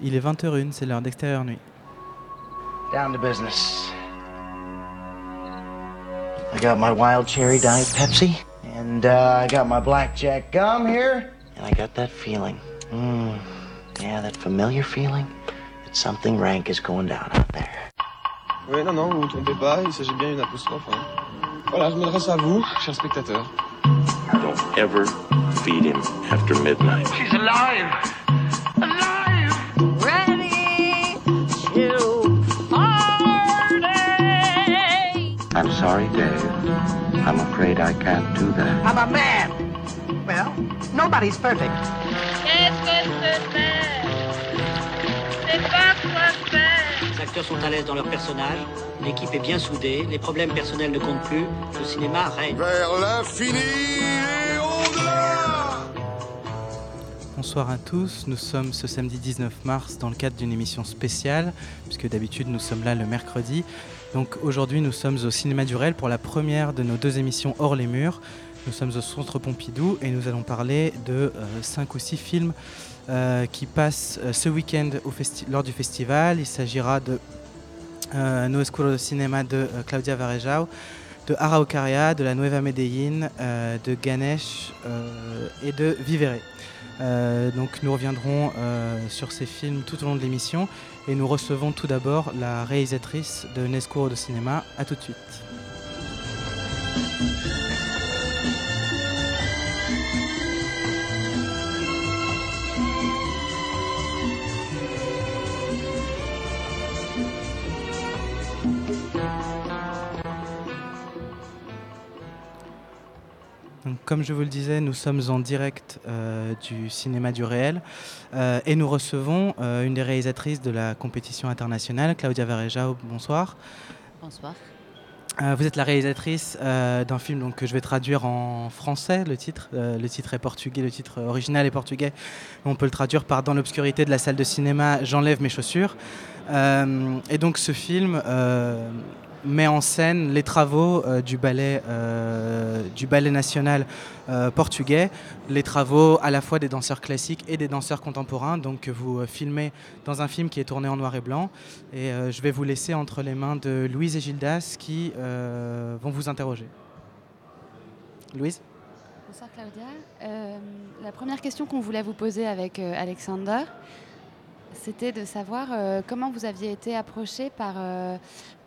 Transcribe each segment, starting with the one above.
Il est 20h01, c'est l'heure d'extérieur nuit. Down to business. I got my wild cherry diet Pepsi, and uh, I got my blackjack gum here, and I got that feeling. Mm, yeah, that familiar feeling that something rank is going down out there. Oui, non, non, vous ne vous trompez pas, il s'agit bien d'une apostrophe. Hein. Voilà, je m'adresse à vous, chers spectateurs. Don't ever feed him after midnight. She's! Alive! I'm sorry, Dave. I'm afraid I can't do that. I'm a man. Well, nobody's perfect. Qu'est-ce que c'est faire C'est pas quoi faire. Les acteurs sont à l'aise dans leur personnage, l'équipe est bien soudée, les problèmes personnels ne comptent plus, le cinéma règne. Vers l'infini et au-delà Bonsoir à tous, nous sommes ce samedi 19 mars dans le cadre d'une émission spéciale, puisque d'habitude nous sommes là le mercredi. Donc aujourd'hui nous sommes au Cinéma du Réel pour la première de nos deux émissions hors les murs. Nous sommes au Centre Pompidou et nous allons parler de 5 ou 6 films euh, qui passent euh, ce week-end lors du festival. Il s'agira de euh, No Escuro de Cinema de euh, Claudia Varejao, de Araucaria, de la Nueva Medellín, euh, de Ganesh euh, et de Vivere. Euh, donc nous reviendrons euh, sur ces films tout au long de l'émission et nous recevons tout d'abord la réalisatrice de Nescuro de cinéma. A tout de suite. Donc, comme je vous le disais, nous sommes en direct euh, du cinéma du réel euh, et nous recevons euh, une des réalisatrices de la compétition internationale, Claudia Varejao. Bonsoir. Bonsoir. Vous êtes la réalisatrice d'un film donc, que je vais traduire en français, le titre. Le titre est portugais, le titre original est portugais. On peut le traduire par Dans l'obscurité de la salle de cinéma, j'enlève mes chaussures. Et donc ce film met en scène les travaux euh, du, ballet, euh, du ballet national euh, portugais, les travaux à la fois des danseurs classiques et des danseurs contemporains. Donc que vous filmez dans un film qui est tourné en noir et blanc. Et je vais vous laisser entre les mains de Louise et Gildas qui vont vous interroger. Louise? Bonsoir Claudia. La première question qu'on voulait vous poser avec Alexander, c'était de savoir comment vous aviez été approché par,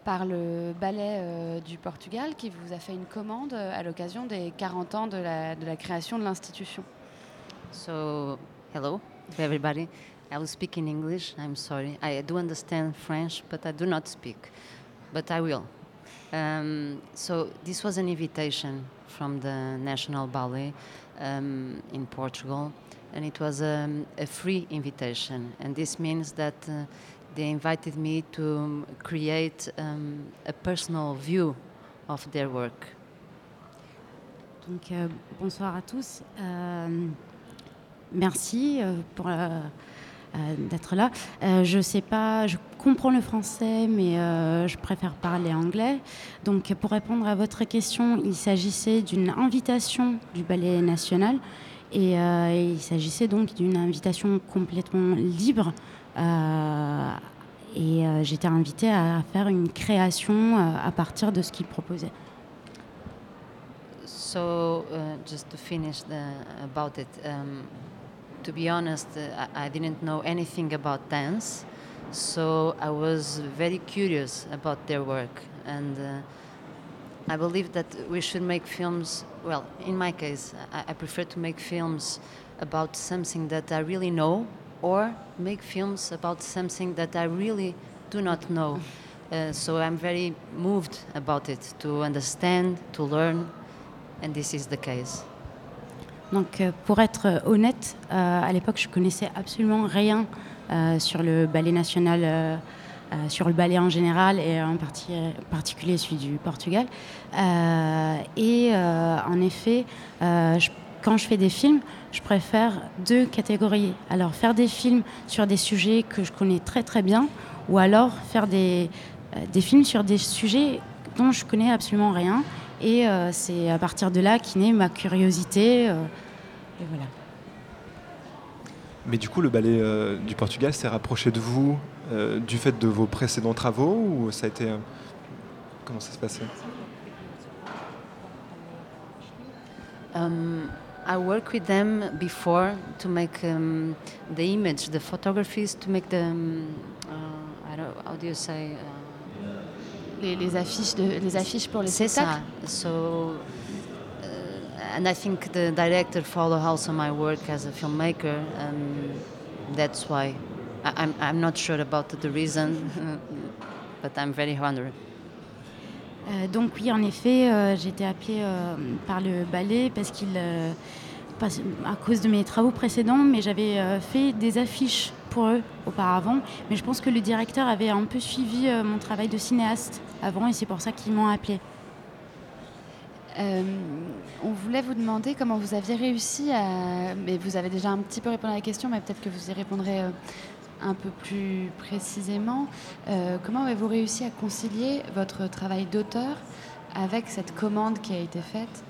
par le ballet euh, du Portugal qui vous a fait une commande euh, à l'occasion des 40 ans de la, création de l'institution. So, hello to everybody. I will speak in English. I'm sorry. I do understand French, but I do not speak. But I will. Um, so, this was an invitation from the National Ballet um, in Portugal, and it was um, a free invitation. And this means that uh, they invited me to create um, a personal view of their euh, bonsoir à tous. Euh, merci euh, pour d'être là. Je sais pas, je comprends le français, mais je préfère parler anglais. Donc, pour répondre à votre question, il s'agissait d'une invitation du Ballet national et il s'agissait donc d'une invitation complètement libre. Euh, et euh, j'étais invitée à faire une création euh, à partir de ce qu'il proposait. So, uh, just to finish the, about it, um, to be honest, uh, I, I didn't know anything about dance, so I was very curious about their work, and uh, I believe that we should make films. Well, in my case, I, I prefer to make films about something that I really know, or make films about something that I really do not know. Uh, so I'm very moved about it to understand, to learn, and this is the case. Donc, euh, pour être euh, honnête, euh, à l'époque, je connaissais absolument rien euh, sur le ballet national, euh, euh, sur le ballet en général et en parti- particulier celui du Portugal. Et en effet, je- quand je fais des films, je préfère deux catégories. Alors, faire des films sur des sujets que je connais très très bien, ou alors faire des, euh, des films sur des sujets dont je connais absolument rien. Et euh, c'est à partir de là qu'est née ma curiosité. euh, et voilà. Mais du coup, le ballet euh, du Portugal s'est rapproché de vous euh, du fait de vos précédents travaux ou ça a été. euh, comment ça se passait? Um, I worked with them before to make um, the image, the photographies, to make the. Um, uh, I don't, how do you say? Uh, Les, les affiches de, les affiches pour les spectacles. ça. So, uh, and I think the director followed also my work as a filmmaker, and that's why I, I'm I'm not sure about the reason, but I'm very honored. Euh, donc oui, en effet, euh, j'ai été appelée euh, par le ballet parce qu'il, euh, à cause de mes travaux précédents, mais j'avais fait des affiches pour eux auparavant. Mais je pense que le directeur avait un peu suivi mon travail de cinéaste avant et c'est pour ça qu'ils m'ont appelée. On voulait vous demander comment vous aviez réussi à. Mais vous avez déjà un petit peu répondu à la question, mais peut-être que vous y répondrez un peu plus précisément. Euh, comment avez-vous réussi à concilier votre travail d'auteur avec cette commande qui a été faite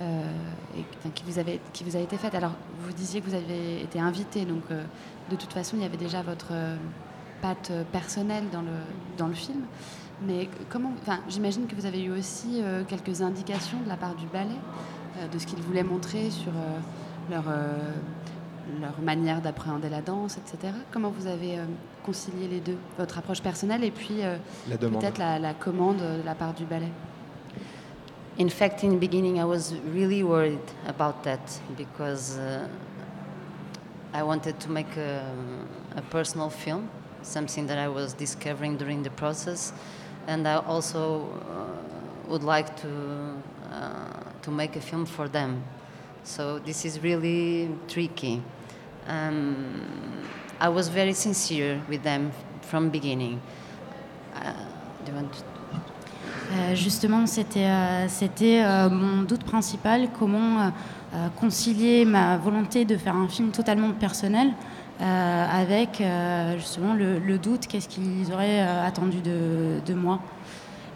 euh, et qui, vous a été faite? Alors, vous disiez que vous avez été invité, donc euh, de toute façon, il y avait déjà votre patte personnelle dans le, film. Mais comment, enfin, j'imagine que vous avez eu aussi quelques indications de la part du ballet de ce qu'ils voulaient montrer sur leur, leur manière d'appréhender la danse, etc. Comment vous avez euh, concilié les deux, votre approche personnelle et puis euh, peut-être la, la commande de la part du ballet? In fact, in the beginning, I was really worried about that because uh, I wanted to make a, a personal film, something that I was discovering during the process, and I also uh, would like to uh, to make a film for them. So this is really tricky. Um, I was very sincere with them from beginning. Uh, Euh, justement, c'était euh, euh, mon doute principal, comment concilier ma volonté de faire un film totalement personnel avec justement le, doute, qu'est-ce qu'ils auraient attendu de moi.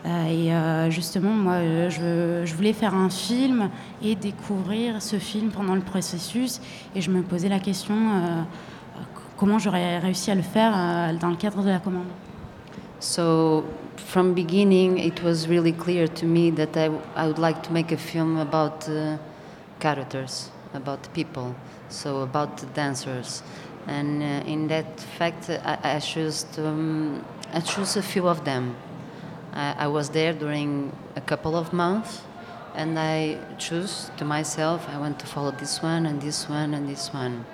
Euh, et euh, justement, moi, euh, je, voulais faire un film et découvrir ce film pendant le processus. Et je me posais la question, comment j'aurais réussi à le faire dans le cadre de la commande. So, from beginning, it was really clear to me that I, I would like to make a film about uh, characters, about people, so about dancers. And uh, in that fact, I, I chose um, I chose a few of them. I, I was there during a couple of months, and I chose to myself. I want to follow this one and this one and this one.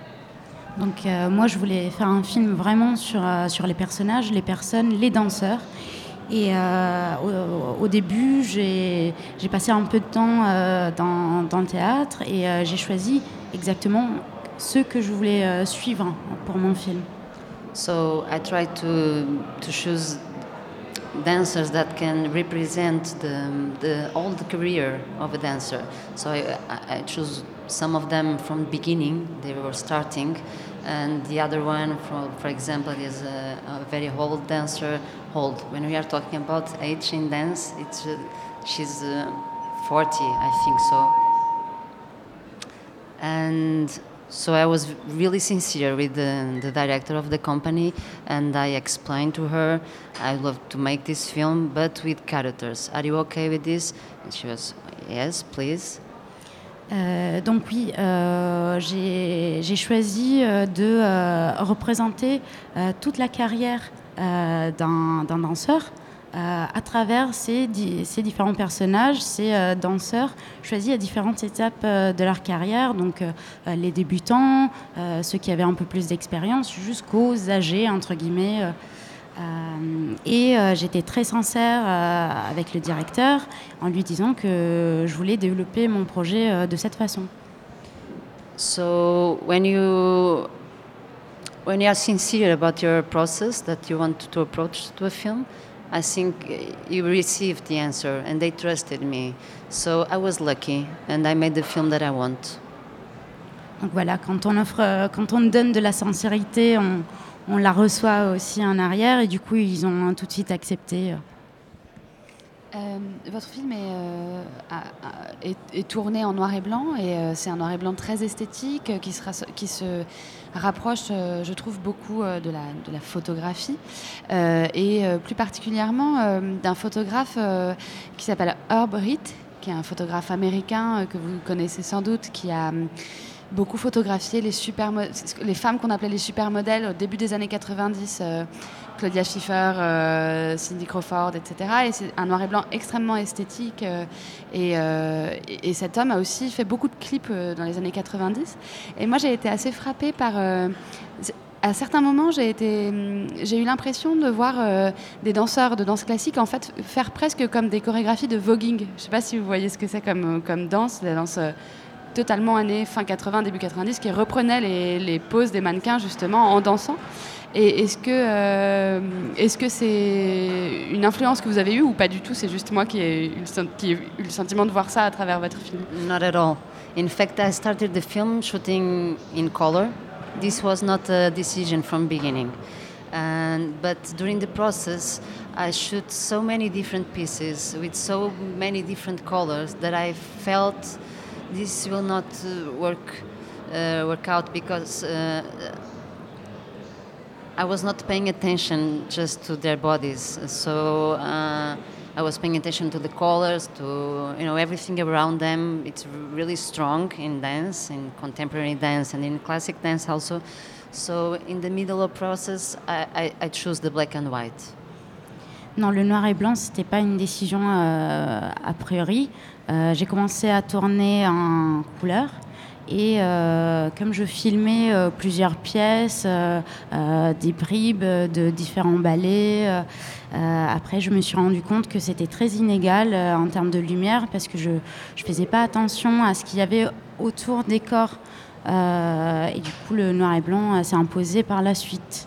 Donc euh, moi, je voulais faire un film vraiment sur, euh, sur les personnages, les personnes, les danseurs. Et euh, au, au début, j'ai passé un peu de temps euh, dans, dans le théâtre et euh, j'ai choisi exactement ceux que je voulais euh, suivre pour mon film. So I try to to choose dancers that can represent the the old career of a dancer. So I, I, choose some of them from beginning; they were starting, and the other one, from for example, is a, a very old dancer. Old. When we are talking about age in dance, it's uh, she's uh, 40, I think so. And so I was really sincere with the, the director of the company, and I explained to her, I love to make this film, but with characters. Are you okay with this? And she was, yes, please. Euh, donc oui, euh, j'ai choisi euh, de euh, représenter euh, toute la carrière euh, d'un danseur à travers ces, di- ces différents personnages, ces euh, danseurs choisis à différentes étapes euh, de leur carrière, donc euh, euh, les débutants, euh, ceux qui avaient un peu plus d'expérience, jusqu'aux âgés, entre guillemets. euh, euh, et euh, j'étais très sincère euh, avec le directeur en lui disant que je voulais développer mon projet euh, de cette façon. So when you when you are sincere about your process that you want to approach to a film, I think you received the answer and they trusted me. So I was lucky and I made the film that I want. Donc voilà, quand on offre, euh, quand on donne de la sincérité, on, on la reçoit aussi en arrière et du coup ils ont tout de suite accepté. Euh. Votre film est, euh, est- tourné en noir et blanc et euh, c'est un noir et blanc très esthétique qui se, rapproche, je trouve, beaucoup de, la, photographie et plus particulièrement d'un photographe qui s'appelle Herb Reed, qui est un photographe américain que vous connaissez sans doute, qui a hum, beaucoup photographié les, les femmes qu'on appelait les supermodèles au début des années 90. Claudia Schiffer, euh, Cindy Crawford, etc. Et c'est un noir et blanc extrêmement esthétique. euh, et, euh, et- et cet homme a aussi fait beaucoup de clips dans les années 90. Et moi, j'ai été assez frappée par... à certains moments, hum, j'ai eu l'impression de voir des danseurs de danse classique en fait faire presque comme des chorégraphies de voguing. Je ne sais pas si vous voyez ce que c'est comme, danse, la danse totalement années fin 80, début 90, qui reprenait les poses des mannequins justement en dansant. Et est-ce que euh, est-ce que c'est une influence que vous avez eue ou pas du tout? C'est juste moi qui ai, eu le, qui ai eu le sentiment de voir ça à travers votre film. Not at all. In fact, I started the film shooting in color. This was not a decision from beginning. And, but during the process, I shoot so many different pieces with so many different colors that I felt this will not uh, work uh, work out because uh, I was not paying attention just to their bodies. So uh, I was paying attention to the colors, to you know everything around them. It's really strong in dance, in contemporary dance, and in classic dance also. So in the middle of process, I, I, I choose the black and white. Non, le noir et blanc, c'était pas une décision euh, a priori. Euh, J'ai commencé à tourner en couleur. Et euh, comme je filmais euh, plusieurs pièces, euh, des bribes de différents ballets, après je me suis rendu compte que c'était très inégal en termes de lumière parce que je ne faisais pas attention à ce qu'il y avait autour des corps. Et du coup, le noir et blanc s'est imposé par la suite.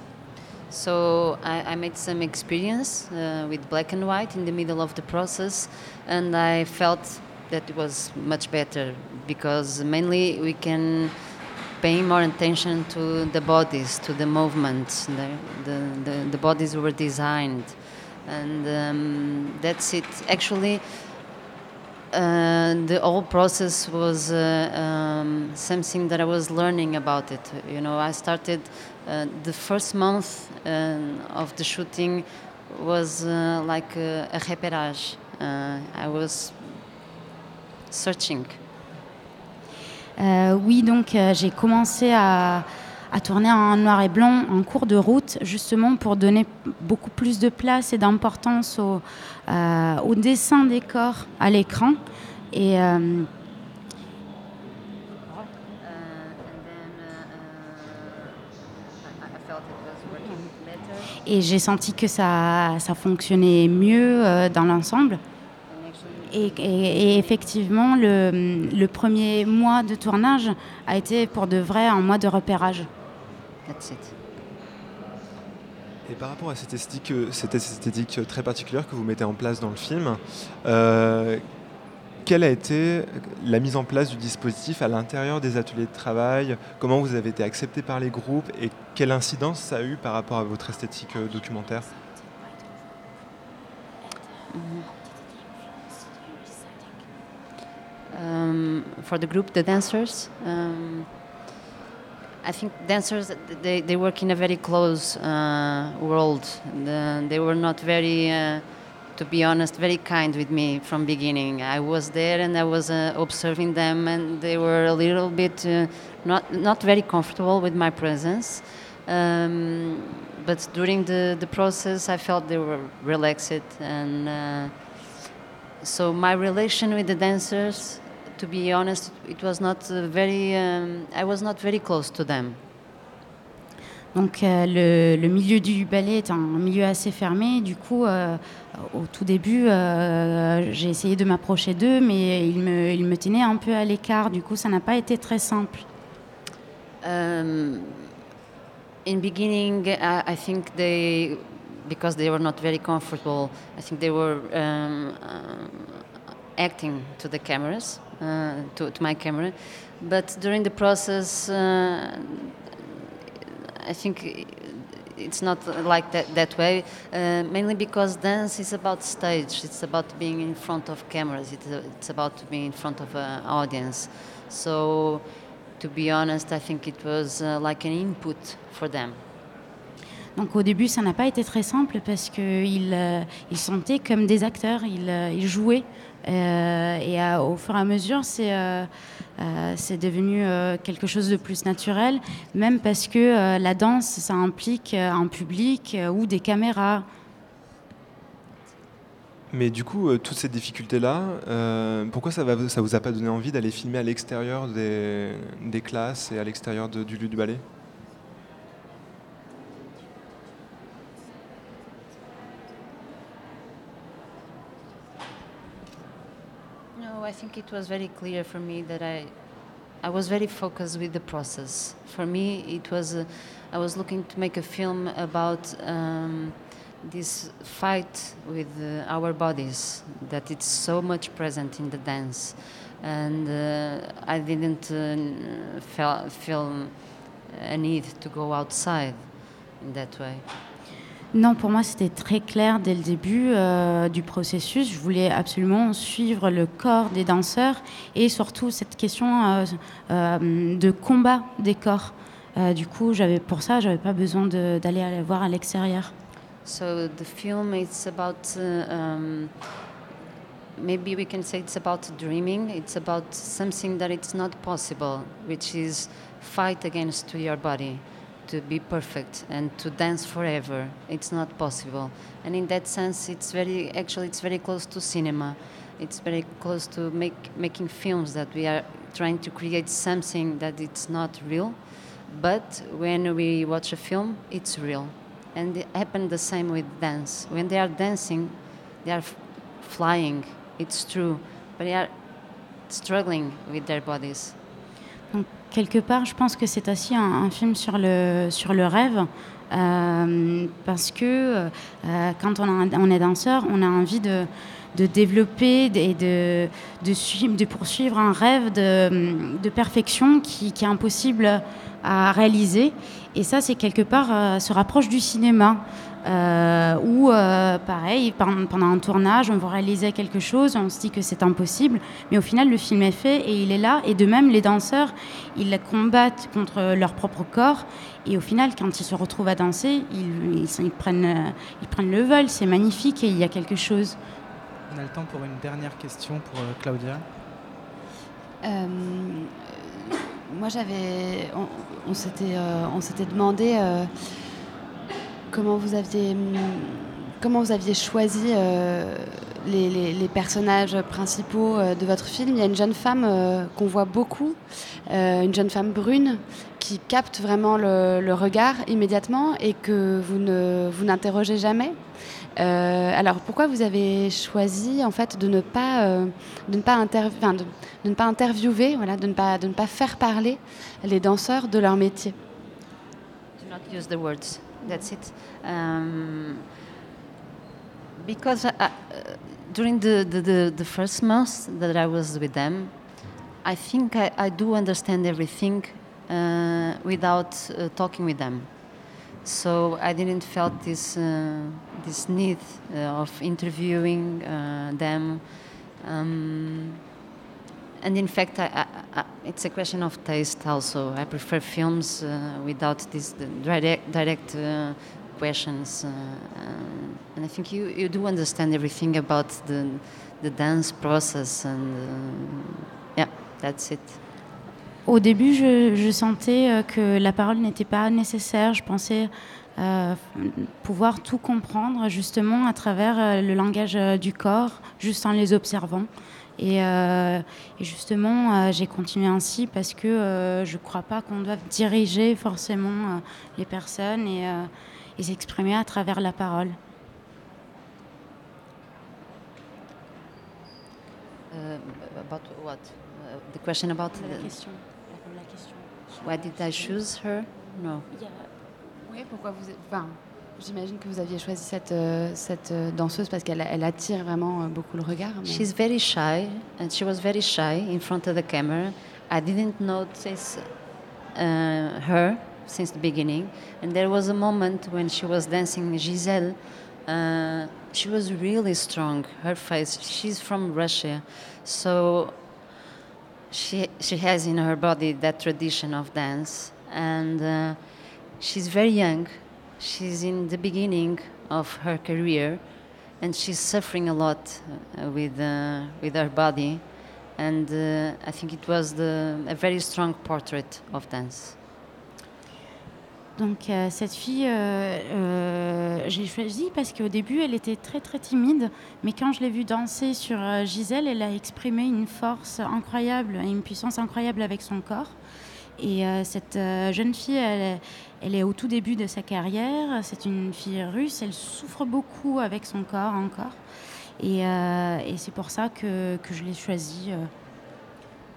So I, I made some experience uh, with black and white in the middle of the process, and I felt that it was much better because mainly we can pay more attention to the bodies, to the movements. The, the, the, the bodies were designed, and um, that's it. Actually, uh, the whole process was uh, um, something that I was learning about it. You know, I started uh, the first month uh, of the shooting was uh, like a, a repérage. Uh, I was searching. Euh, oui, donc euh, j'ai commencé à, tourner en noir et blanc en cours de route, justement pour donner beaucoup plus de place et d'importance au, euh, dessin des corps à l'écran. Et j'ai senti que ça, fonctionnait mieux dans l'ensemble. Et, et- et effectivement, le, le premier mois de tournage a été pour de vrai un mois de repérage. That's it. Et par rapport à cette esthétique, euh, cette esthétique très particulière que vous mettez en place dans le film, euh, quelle a été la mise en place du dispositif à l'intérieur des ateliers de travail? Comment vous avez été accepté par les groupes? Et quelle incidence ça a eu par rapport à votre esthétique euh, documentaire? Um, for the group, the dancers. Um, I think dancers they, they work in a very close uh, world. The, they were not very, uh, to be honest, very kind with me from beginning. I was there and I was uh, observing them, and they were a little bit uh, not not very comfortable with my presence. Um, but during the, the process, I felt they were relaxed and. Uh, so my relation with the dancers to be honest it was not uh, very um, i was not very close to them Donc euh, le, le milieu du ballet est un milieu assez fermé. Du coup, euh, au tout début, euh, j'ai essayé de m'approcher d'eux, mais ils me, ils me tenaient un peu à l'écart. Du coup, ça n'a pas été très simple. um, in beginning I, I think they because they were not very comfortable i think they were um, um, acting to the cameras uh, to, to my camera but during the process uh, i think it's not like that that way. Uh, mainly because dance is about stage. It's about being in front of cameras. It's, uh, it's about being in front of an audience. So, to be honest, I think it was uh, like an input for them. Donc au début, ça n'a pas été très simple parce qu'ils euh, ils sentaient comme des acteurs, ils, euh, ils jouaient. Euh, et à- au fur et à mesure, c'est euh, euh, c'est devenu euh, quelque chose de plus naturel, même parce que euh, la danse, ça implique euh, un public euh, ou des caméras. Mais du coup, euh, toutes ces difficultés-là, euh, pourquoi ça ne vous a pas donné envie d'aller filmer à l'extérieur des, des classes et à l'extérieur du lieu du ballet? Think it was very clear for me that I, I was very focused with the process. For me, it was, uh, I was looking to make a film about um, this fight with uh, our bodies, that it's so much present in the dance, and uh, I didn't uh, feel, feel a need to go outside in that way. Non, pour moi, c'était très clair dès le début euh, du processus. Je voulais absolument suivre le corps des danseurs et surtout cette question euh, euh, de combat des corps. Du coup, j'avais pour ça, j'avais pas besoin d'aller aller voir à l'extérieur. So the film it's about uh, um, maybe we can say it's about dreaming. It's about something that it's not possible, which is fight against your body, to be perfect and to dance forever. It's not possible, and in that sense, it's very actually it's very close to cinema. It's very close to make, making films that we are trying to create something that it's not real, but when we watch a film, it's real. And it happened the same with dance. When they are dancing, they are flying. It's true, but they are struggling with their bodies. Donc, quelque part, je pense que c'est aussi un, film sur le, rêve. euh, parce que euh, quand on, est danseur, on a envie de, de développer et de, suivre, de poursuivre un rêve de, perfection qui, qui est impossible à réaliser. Et ça, c'est quelque part, euh, se rapproche du cinéma. Euh, où, euh, pareil, pen- pendant un tournage, on va réaliser quelque chose, on se dit que c'est impossible, mais au final, le film est fait et il est là. Et de même, les danseurs, ils combattent contre leur propre corps. Et au final, quand ils se retrouvent à danser, ils, ils- ils prennent, euh, ils prennent le vol. C'est magnifique et il y a quelque chose. On a le temps pour une dernière question pour euh, Claudia. Euh, moi, j'avais, on, on s'était, euh, on s'était demandé euh, comment vous aviez, comment vous aviez choisi euh, les, personnages principaux euh, de votre film. Il y a une jeune femme euh, qu'on voit beaucoup, une jeune femme brune qui capte vraiment le, regard immédiatement et que vous ne, vous n'interrogez jamais. Alors pourquoi vous avez choisi en fait de ne pas de ne pas de ne pas interviewer voilà de ne pas de ne pas faire parler les danseurs de leur métier? Do not use the words. That's it. Um, because I, I, uh, during the, the, the, first months that I was with them, I think I, I do understand everything uh, without uh, talking with them. So I didn't felt this uh, this need uh, of interviewing uh, them. Um, and in fact, I, I, it's a question of taste also. I prefer films uh, without these the direct, direct uh, questions. Uh, um, and I think you, you do understand everything about the, the dance process. And uh, yeah, that's it. Au début, je, je sentais euh, que la parole n'était pas nécessaire. Je pensais euh, pouvoir tout comprendre justement à travers euh, le langage euh, du corps, juste en les observant. Et, euh, et justement, euh, j'ai continué ainsi parce que euh, je ne crois pas qu'on doive diriger forcément euh, les personnes et, euh, et s'exprimer à travers la parole. Uh, about what? Uh, the question about La the- question. La question. why did I choose her? No. Oui, pourquoi vous êtes- enfin, J'imagine que vous aviez choisi cette, euh, cette euh, danseuse parce qu'elle elle attire vraiment euh, beaucoup le regard. mais- She's very shy, and she was very shy in front of the camera. I didn't notice uh, her since the beginning. And there was a moment when she was dancing Giselle. Uh, she was really strong. Her face. She's from Russia, so she she has in her body that tradition of dance, and uh, she's very young. She's in the beginning of her career, and she's suffering a lot uh, with uh, with her body, and uh, I think it was the, a very strong portrait of dance. Donc euh, cette fille, euh, euh, j'ai choisi parce qu'au début, elle était très très timide, mais quand je l'ai vue danser sur euh, Gisèle, elle a exprimé une force incroyable et une puissance incroyable avec son corps. Et euh, cette euh, jeune fille, elle, elle est au tout début de sa carrière. C'est une fille russe. Elle souffre beaucoup avec son corps encore. Et, euh, et c'est pour ça que, que je l'ai choisie. euh.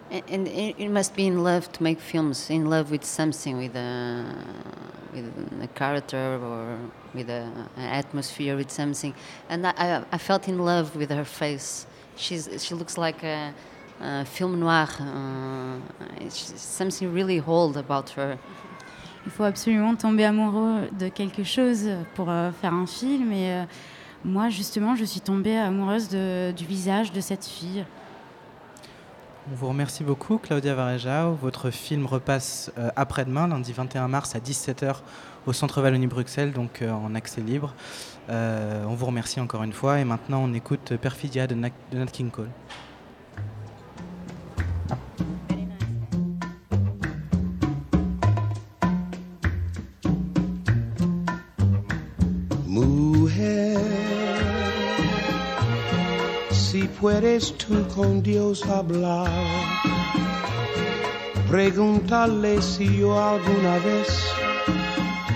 And, and it must be in love to make films, in love with something, with a, with a character or with a, an atmosphere, with something. And I, I felt in love with her face. She's, she looks like a, a film noir. Uh, it's something really old about her. Il faut absolument tomber amoureux de quelque chose pour euh, faire un film. Et euh, moi, justement, je suis tombée amoureuse de- du visage de cette fille. On vous remercie beaucoup, Claudia Varejao. Votre film repasse euh, après-demain, lundi 21 mars à 17h au Centre Wallonie-Bruxelles, donc euh, en accès libre. Euh, on vous remercie encore une fois. Et maintenant, on écoute Perfidia de, Nat- de Nat King Cole. Si puedes tú con Dios hablar, pregúntale si yo alguna vez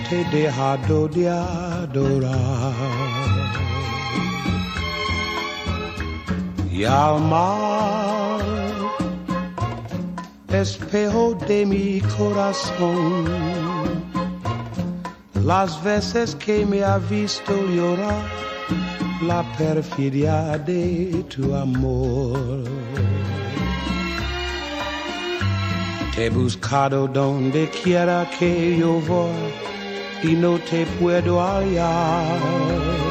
te he dejado de adorar. Y espejo de mi corazón, las veces que me ha visto llorar la perfidia de tu amor. Te he buscado donde quiera que yo voy y no te puedo hallar.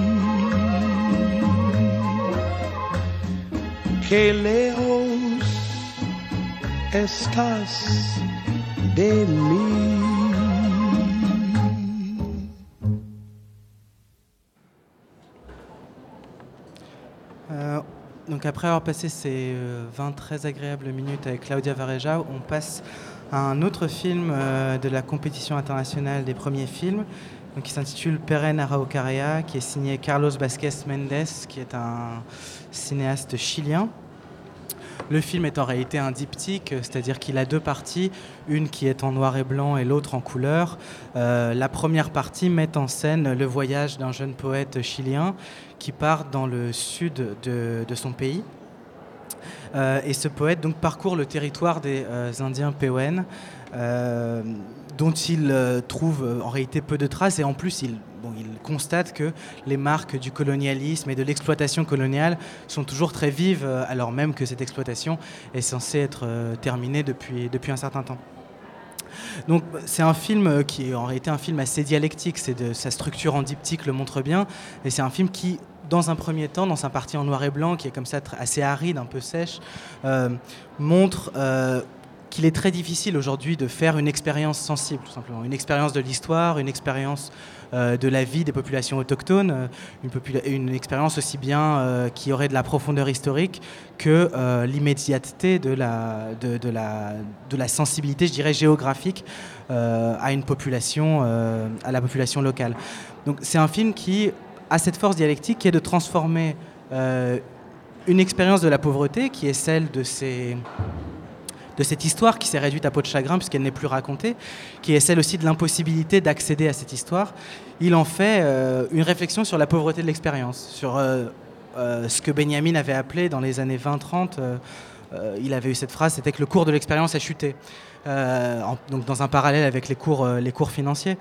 Qué lejos estás de. Euh, donc après avoir passé ces euh, 20 très agréables minutes avec Claudia Varejao, on passe à un autre film euh, de la compétition internationale des premiers films, donc, qui s'intitule Peren Araucaria, qui est signé Carlos Vasquez Mendes, qui est un cinéaste chilien. Le film est en réalité un diptyque, c'est-à-dire qu'il a deux parties, une qui est en noir et blanc et l'autre en couleur. Euh, la première partie met en scène le voyage d'un jeune poète chilien qui part dans le sud de, son pays. Euh, et ce poète donc parcourt le territoire des euh, Indiens Pewen, dont il euh, trouve euh, en réalité peu de traces. Et en plus il, constate que les marques du colonialisme et de l'exploitation coloniale sont toujours très vives euh, alors même que cette exploitation est censée être terminée depuis, depuis un certain temps. Donc c'est un film qui est en réalité un film assez dialectique, c'est de, sa structure en diptyque le montre bien, et c'est un film qui dans un premier temps, dans sa partie en noir et blanc, qui est comme ça assez aride, un peu sèche, montre qu'il est très difficile aujourd'hui de faire une expérience sensible, tout simplement. Une expérience de l'histoire, une expérience euh, de la vie des populations autochtones, euh, une, expérience aussi bien euh, qui aurait de la profondeur historique que l'immédiateté de la, de, la, de la sensibilité, je dirais, géographique à une population, à la population locale. Donc c'est un film qui a cette force dialectique qui est de transformer une expérience de la pauvreté, qui est celle de ces de cette histoire qui s'est réduite à peau de chagrin puisqu'elle n'est plus racontée, qui est celle aussi de l'impossibilité d'accéder à cette histoire, il en fait euh, une réflexion sur la pauvreté de l'expérience, sur euh, euh, ce que Benjamin avait appelé dans les années 20-30, euh, euh, il avait eu cette phrase, c'était que le cours de l'expérience a chuté, donc dans un parallèle avec les cours financiers.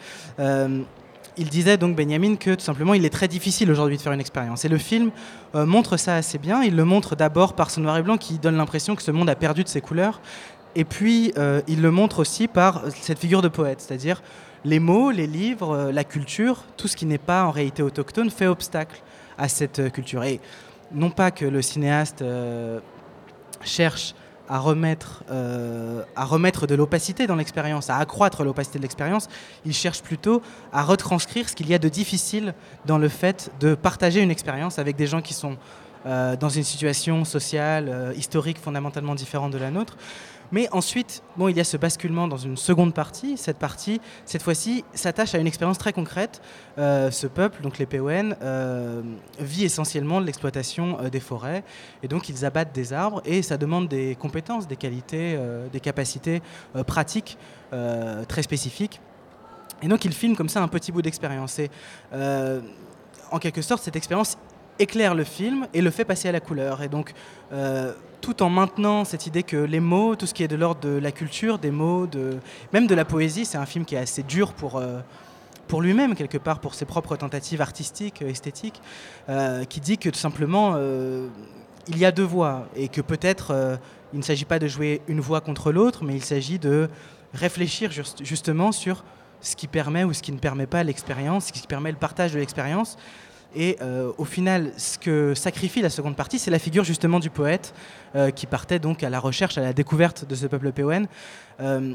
Il disait donc Benjamin que tout simplement il est très difficile aujourd'hui de faire une expérience. Et le film euh, montre ça assez bien. Il le montre d'abord par ce noir et blanc qui donne l'impression que ce monde a perdu de ses couleurs. Et puis euh, il le montre aussi par cette figure de poète, c'est-à-dire les mots, les livres, euh, la culture, tout ce qui n'est pas en réalité autochtone fait obstacle à cette culture. Et non pas que le cinéaste cherche à remettre, euh, à remettre de l'opacité dans l'expérience, à accroître l'opacité de l'expérience, il cherche plutôt à retranscrire ce qu'il y a de difficile dans le fait de partager une expérience avec des gens qui sont euh, dans une situation sociale, euh, historique fondamentalement différente de la nôtre. Mais ensuite, bon, il y a ce basculement dans une seconde partie. Cette partie, cette fois-ci, s'attache à une expérience très concrète. Euh, ce peuple, donc les PON, euh, vit essentiellement de l'exploitation euh, des forêts. Et donc, ils abattent des arbres et ça demande des compétences, des qualités, des capacités pratiques très spécifiques. Et donc, ils filment comme ça un petit bout d'expérience. Et en quelque sorte, cette expérience éclaire le film et le fait passer à la couleur. Et donc, tout en maintenant cette idée que les mots, tout ce qui est de l'ordre de la culture, des mots, même de la poésie, c'est un film qui est assez dur pour, euh, pour lui-même, quelque part, pour ses propres tentatives artistiques, euh, esthétiques, euh, qui dit que tout simplement, il y a deux voix et que peut-être il ne s'agit pas de jouer une voix contre l'autre, mais il s'agit de réfléchir juste- justement sur ce qui permet ou ce qui ne permet pas l'expérience, ce qui permet le partage de l'expérience. Et euh, au final, ce que sacrifie la seconde partie, c'est la figure justement du poète euh, qui partait donc à la recherche, à la découverte de ce peuple PON. Euh,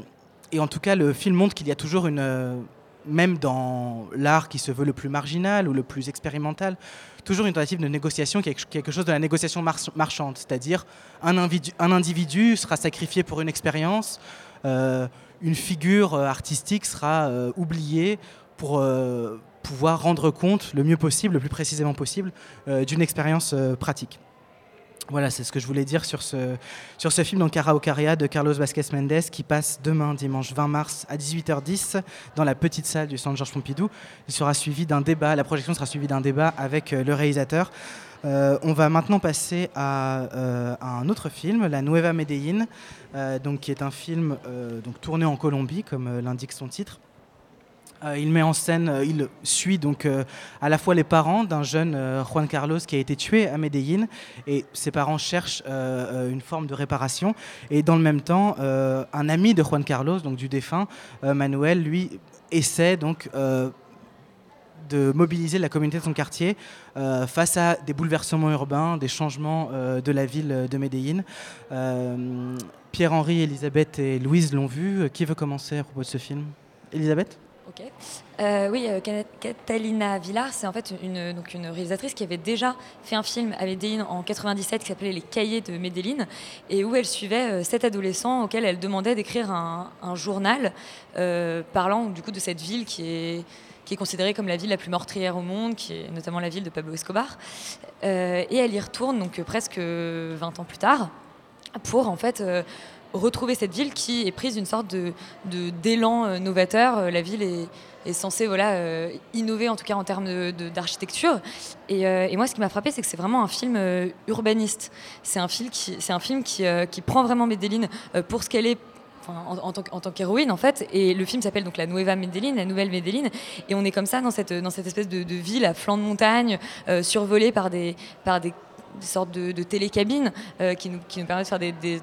et en tout cas, le film montre qu'il y a toujours une, même dans l'art qui se veut le plus marginal ou le plus expérimental, toujours une tentative de négociation, quelque chose de la négociation mar- marchande, c'est-à-dire un, individu- sera sacrifié pour une expérience, une figure artistique sera oubliée pour pouvoir rendre compte le mieux possible, le plus précisément possible, euh, d'une expérience euh, pratique. Voilà, c'est ce que je voulais dire sur ce, sur ce film, donc de Carlos Vasquez Mendes, qui passe demain, dimanche 20 mars, à 18h10, dans la petite salle du Centre Georges Pompidou. Il sera suivi d'un débat, la projection sera suivie d'un débat avec euh, le réalisateur. On va maintenant passer à, un autre film, La Nueva Medellín, donc, qui est un film donc, tourné en Colombie, comme l'indique son titre. Euh, il met en scène, euh, il suit donc euh, à la fois les parents d'un jeune Juan Carlos qui a été tué à Medellín et ses parents cherchent une forme de réparation et dans le même temps un ami de Juan Carlos donc du défunt Manuel lui essaie donc de mobiliser la communauté de son quartier face à des bouleversements urbains, des changements de la ville de Medellín. Pierre-Henri, Elisabeth et Louise l'ont vu. Qui veut commencer à propos de ce film? Elisabeth? Ok. Euh, oui, euh, Catalina Villar, c'est en fait une, donc une réalisatrice qui avait déjà fait un film à Medellín en 97 qui s'appelait Les Cahiers de Medellín et où elle suivait euh, sept adolescents auxquels elle demandait d'écrire un, journal parlant du coup de cette ville qui est qui est considérée comme la ville la plus meurtrière au monde, qui est notamment la ville de Pablo Escobar. Et elle y retourne donc presque 20 ans plus tard pour en fait retrouver cette ville qui est prise d'une sorte de d'élan euh, novateur. Euh, La ville est, censée voilà, euh, innover, en tout cas en termes d'architecture. Et, moi, ce qui m'a frappé, c'est que c'est vraiment un film urbaniste. C'est un film qui, c'est un film qui, qui prend vraiment Medellín euh, pour ce qu'elle est. en, tant, qu'héroïne en fait et le film s'appelle donc la Nueva Medellín la nouvelle Medellín et on est comme ça dans cette dans cette espèce de, ville à flanc de montagne survolée par des par des des sortes de, télécabines euh, qui, nous, qui nous permettent de faire des, des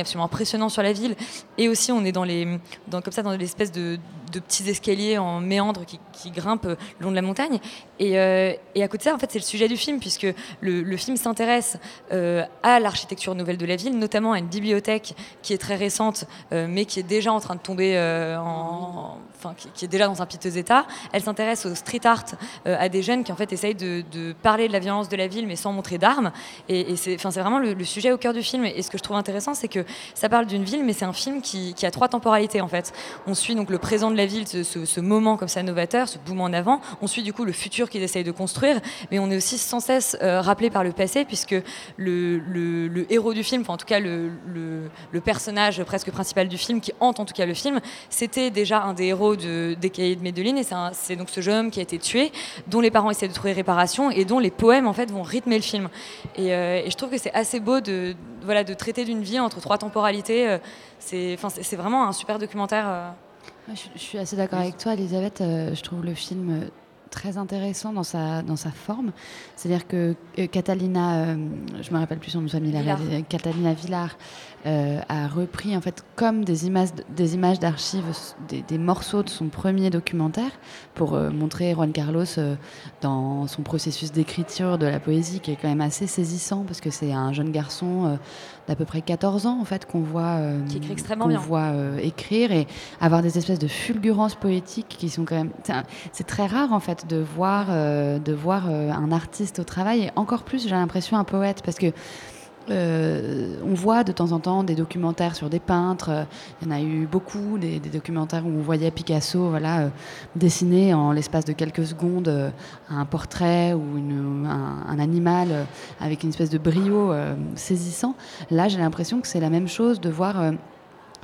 absolument impressionnants sur la ville. Et aussi, on est dans les, dans, comme ça, dans l'espèce de, de petits escaliers en méandre qui, grimpent le long de la montagne. Et, euh, et à côté de ça, en fait, c'est le sujet du film, puisque le, le film s'intéresse euh, à l'architecture nouvelle de la ville, notamment à une bibliothèque qui est très récente, euh, mais qui est déjà en train de tomber en. Enfin, qui, est déjà dans un piteux état. Elle s'intéresse au street art, à des jeunes qui en fait essayent de, parler de la violence de la ville, mais sans montrer d'armes. Et, et c'est vraiment le, le sujet au cœur du film. Et ce que je trouve intéressant, c'est que ça parle d'une ville, mais c'est un film qui, qui a trois temporalités en fait. On suit donc le présent de la ville, ce, moment comme ça novateur, ce boom en avant. On suit du coup le futur qu'ils essayent de construire, mais on est aussi sans cesse euh, rappelé par le passé, puisque le, héros du film, enfin en tout cas le, personnage presque principal du film, qui hante en tout cas le film, c'était déjà un des héros de, des cahiers de Medellin, et c'est donc ce jeune homme qui a été tué, dont les parents essaient de trouver réparation, et dont les poèmes en fait vont rythmer le film. Et, euh, je trouve que c'est assez beau de, traiter d'une vie entre trois temporalités. euh, c'est vraiment un super documentaire. Je, je suis assez d'accord avec toi, Elisabeth. Euh, je trouve le film euh, très intéressant dans sa, dans sa forme. C'est-à-dire que euh, Catalina, euh, je me rappelle plus son nom de famille, la Catalina Villar, euh, a repris en fait comme des images, des images d'archives, des, des morceaux de son premier documentaire pour montrer Juan Carlos dans son processus d'écriture de la poésie qui est quand même assez saisissant parce que c'est un jeune garçon d'à peu près 14 ans en fait qu'on voit euh, Qui écrit extrêmement qu'on bien. voit euh, écrire et avoir des espèces de fulgurances poétiques qui sont quand même c'est très rare en fait de voir euh, de voir euh, un artiste au travail et encore plus j'ai l'impression un poète parce que euh, on voit de temps en temps des documentaires sur des peintres. euh, Il y en a eu beaucoup, des, documentaires où on voyait Picasso voilà, euh, dessiner en l'espace de quelques secondes un portrait ou un, animal avec une espèce de brio saisissant. Là, j'ai l'impression que c'est la même chose de voir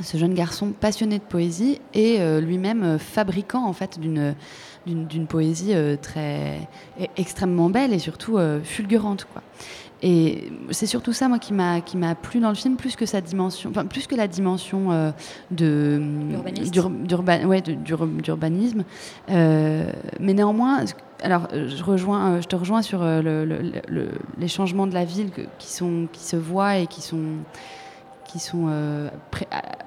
ce jeune garçon passionné de poésie et lui-même euh, fabricant en fait d'une poésie très e- extrêmement belle et surtout fulgurante. Et c'est surtout ça moi qui m'a qui m'a plu dans le film plus que sa dimension enfin plus que la dimension euh, de ouais, d'urbanisme. Euh, mais néanmoins alors je rejoins euh, je te rejoins sur le- le- le- les changements de la ville que- qui sont qui se voient et qui sont sont euh,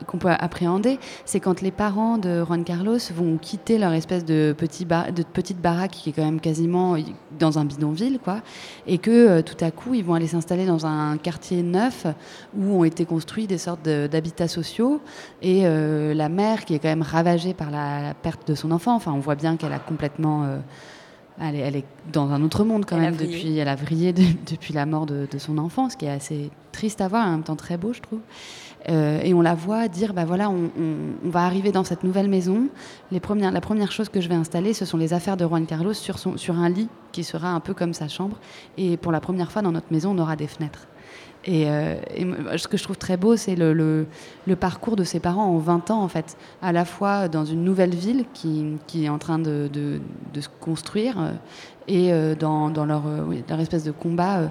qu'on peut appréhender, c'est quand les parents de Juan Carlos vont quitter leur espèce de, petit bar- de petite baraque qui est quand même quasiment dans un bidonville, quoi, et que euh, tout à coup ils vont aller s'installer dans un quartier neuf où ont été construits des sortes d'habitats sociaux et euh, la mère qui est quand même ravagée par la, perte de son enfant. Enfin, on voit bien qu'elle a complètement euh, elle est, elle est dans un autre monde quand Elle même depuis elle a vrillé de- depuis la mort de, de son enfant, ce qui est assez triste à voir en même temps très beau, je trouve. Euh, et on la voit dire, bah voilà, on, on- on va arriver dans cette nouvelle maison. Les premières, la première chose que je vais installer, ce sont les affaires de Juan Carlos sur, son, sur un lit qui sera un peu comme sa chambre. Et pour la première fois dans notre maison, on aura des fenêtres. Et, euh, moi, ce que je trouve très beau, c'est le, parcours de ses parents en 20 ans, en fait. À la fois dans une nouvelle ville qui, est en train de, se construire euh, et euh, dans, leur, euh, espèce de combat euh,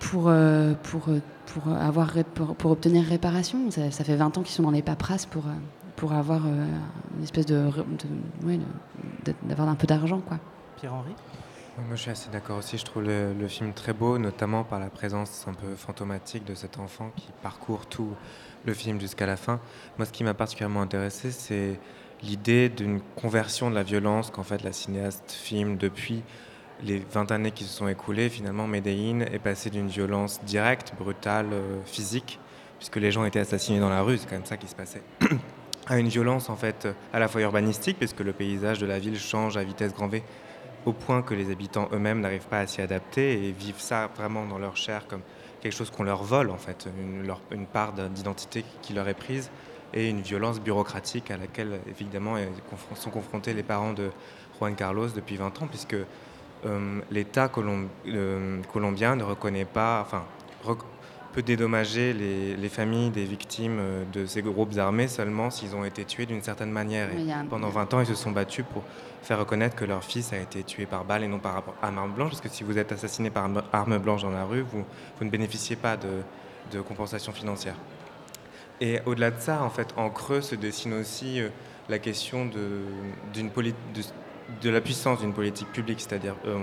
pour, euh, pour, euh, pour, obtenir réparation. Ça, fait 20 ans qu'ils sont dans les paperasses pour, euh, pour avoir euh, une espèce de- d'avoir un peu d'argent, quoi. Pierre-Henri? Moi, je suis assez d'accord aussi. Je trouve le, film très beau, notamment par la présence un peu fantomatique de cet enfant qui parcourt tout le film jusqu'à la fin. Moi, ce qui m'a particulièrement intéressé, c'est l'idée d'une conversion de la violence qu'en fait la cinéaste filme depuis les 20 années qui se sont écoulées. Finalement, Medellin est passé d'une violence directe, brutale, euh, physique, puisque les gens étaient assassinés dans la rue, c'est quand même ça qui se passait. à une violence en fait à la fois urbanistique, puisque le paysage de la ville change à vitesse grand V, au point que les habitants eux-mêmes n'arrivent pas à s'y adapter et vivent ça vraiment dans leur chair comme quelque chose qu'on leur vole en fait, une, part de- d'identité qui leur est prise et une violence bureaucratique à laquelle évidemment sont confrontés les parents de Juan Carlos depuis 20 ans puisque euh, l'État euh, colombien ne reconnaît pas, peut dédommager les, les familles des victimes euh, de ces groupes armés seulement s'ils ont été tués d'une certaine manière. Et pendant 20 ans, ils se sont battus pour faire reconnaître que leur fils a été tué par balle et non par arme blanche, parce que si vous êtes assassiné par arme- blanche dans la rue, vous, vous ne bénéficiez pas de, de compensation financière. Et au-delà de ça, en fait, en creux se dessine aussi euh, la question de, d'une poli- de, de la puissance d'une politique publique, c'est-à-dire euh,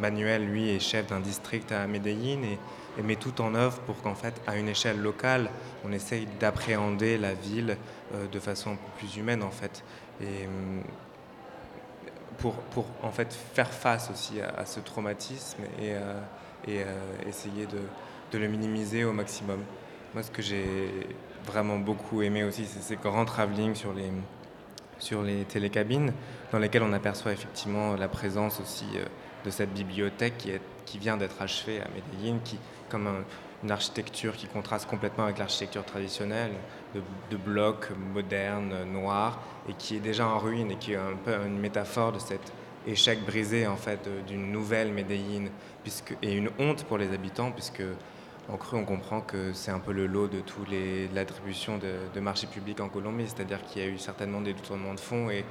Manuel, lui, est chef d'un district à Medellín et, et met tout en œuvre pour qu'en fait, à une échelle locale, on essaye d'appréhender la ville euh, de façon plus humaine en fait. Et pour, pour en fait faire face aussi à, ce traumatisme et, euh, euh, essayer de, de le minimiser au maximum. Moi, ce que j'ai vraiment beaucoup aimé aussi, c'est ces grands travelling sur les, sur les télécabines, dans lesquels on aperçoit effectivement la présence aussi de cette bibliothèque qui, qui vient d'être achevée à Medellín, qui, comme un- une architecture qui contraste complètement avec l'architecture traditionnelle, de, blocs modernes, noirs, et qui est déjà en ruine et qui est un peu une métaphore de cet échec brisé en fait d'une nouvelle Medellín, puisque, et une honte pour les habitants, puisque en cru, on comprend que c'est un peu le lot de tous les l'attribution de, de marchés publics en Colombie, c'est-à-dire qu'il y a eu certainement des détournements de fonds et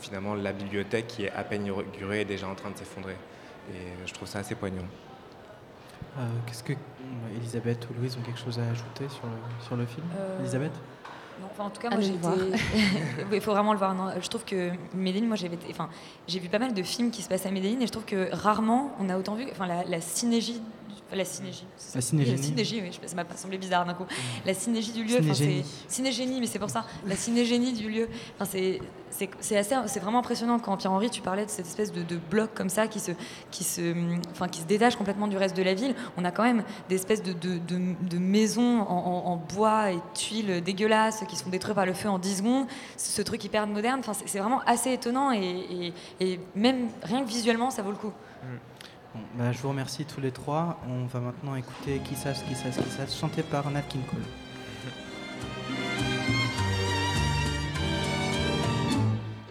finalement la bibliothèque qui est à peine inaugurée est déjà en train de s'effondrer. Et je trouve ça assez poignant. Euh, Qu'est-ce que euh, Elisabeth ou Louise ont quelque chose à ajouter sur le, sur le film? Euh, Elisabeth? Non, enfin, en tout cas, moi j'ai été. Il faut vraiment le voir. non. Je trouve que Medellín, moi j'avais été- enfin, j'ai vu pas mal de films qui se passent à Medellín et je trouve que rarement on a autant vu enfin, la, la synergie. La ça La synergie. Oui, La synergie, oui, je sais pas, ça m'a pas semblé bizarre d'un coup. La synergie du lieu, Synégénie. synégénie, mais c'est pour ça. La synégénie du lieu, enfin, c'est c'est c'est assez, c'est vraiment impressionnant quand Pierre Henri, tu parlais de cette espèce de, de bloc comme ça qui se, qui se, enfin, qui se détache complètement du reste de la ville. On a quand même des espèces de, de, de- de maisons en, en- en bois et tuiles dégueulasses qui se font détruire par le feu en 10 secondes. Ce truc hyper moderne, enfin, c'est vraiment assez étonnant et, et- et même rien que visuellement, ça vaut le coup. Bon, bah, je vous remercie tous les trois. On va maintenant écouter sache, qui sache, chanté par Nat King Cole.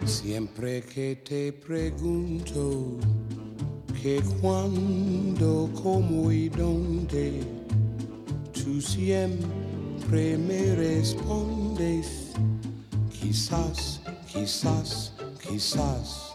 Siempre que te pregunto que cuándo, cómo y dónde, tú siempre me respondes, quizás, quizás, quizás.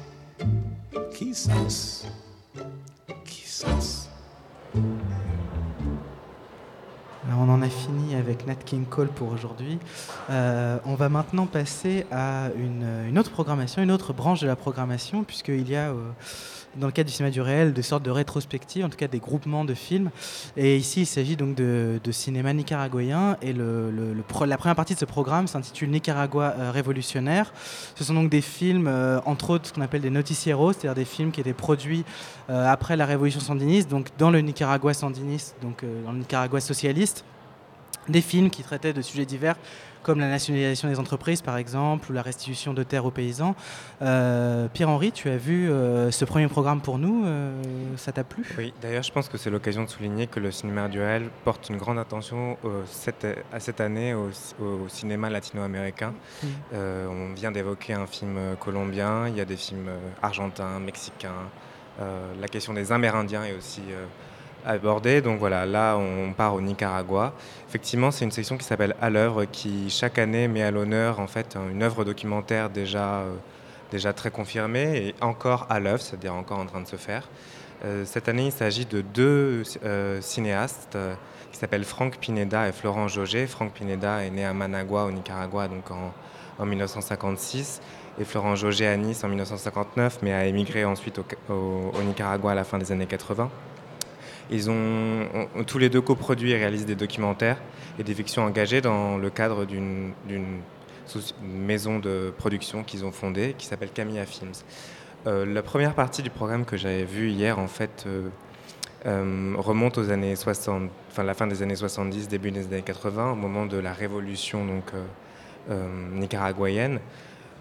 on en a fini avec Nat King Cole pour aujourd'hui. Euh, on va maintenant passer à une, une autre programmation, une autre branche de la programmation, puisqu'il y a euh, dans le cadre du cinéma du réel des sortes de rétrospectives, en tout cas des groupements de films. Et ici, il s'agit donc de, cinéma nicaraguayen. Et la première partie de ce programme s'intitule Nicaragua euh, révolutionnaire. Ce sont donc des films, euh, entre autres, ce qu'on appelle des noticieros, c'est-à-dire des films qui étaient produits euh, après la révolution sandiniste, donc dans le Nicaragua sandiniste, donc dans le Nicaragua socialiste des films qui traitaient de sujets divers comme la nationalisation des entreprises par exemple ou la restitution de terres aux paysans. Euh, Pierre-Henri, tu as vu euh, ce premier programme pour nous, euh, ça t'a plu? Oui, d'ailleurs, je pense que c'est l'occasion de souligner que le cinéma du réel porte une grande attention cette- à cette année au, au cinéma latino-américain. On vient d'évoquer un film colombien, il y a des films argentins, mexicains. La question des Amérindiens est aussi abordée. Donc voilà, là, on part au Nicaragua. Effectivement, c'est une section qui s'appelle À l'œuvre, qui chaque année met à l'honneur en fait une œuvre documentaire déjà, euh, déjà très confirmée et encore à l'œuvre, c'est-à-dire encore en train de se faire. Euh, cette année, il s'agit de deux euh, cinéastes qui s'appellent Franck Pineda et Florent Jauger. Franck Pineda est né à Managua, au Nicaragua, donc en, en 1956, et Florent Jauger à Nice en 1959, mais a émigré ensuite au, au- au Nicaragua à la fin des années 80. Ils ont, tous les deux coproduit et réalisé des documentaires et des fictions engagées dans le cadre d'une maison de production qu'ils ont fondée qui s'appelle Camilla Films. Euh, la première partie du programme que j'avais vu hier, euh, euh, remonte aux années 60, enfin la fin des années 70, début des années 80, au moment de la révolution nicaraguayenne.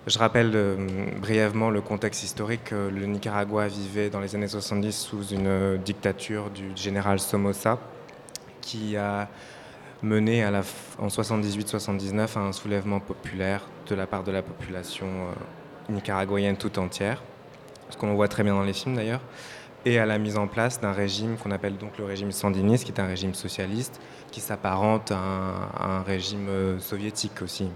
Je rappelle euh, brièvement le contexte historique. Euh, Le Nicaragua vivait dans les années 70 sous une euh, dictature du général Somoza, qui a mené en 78-79 à un soulèvement populaire de la part de la population nicaraguayenne tout entière, ce qu'on voit très bien dans les films d'ailleurs, et à la mise en place d'un régime qu'on appelle donc le régime sandiniste, qui est un régime socialiste, qui s'apparente à un, régime soviétique aussi.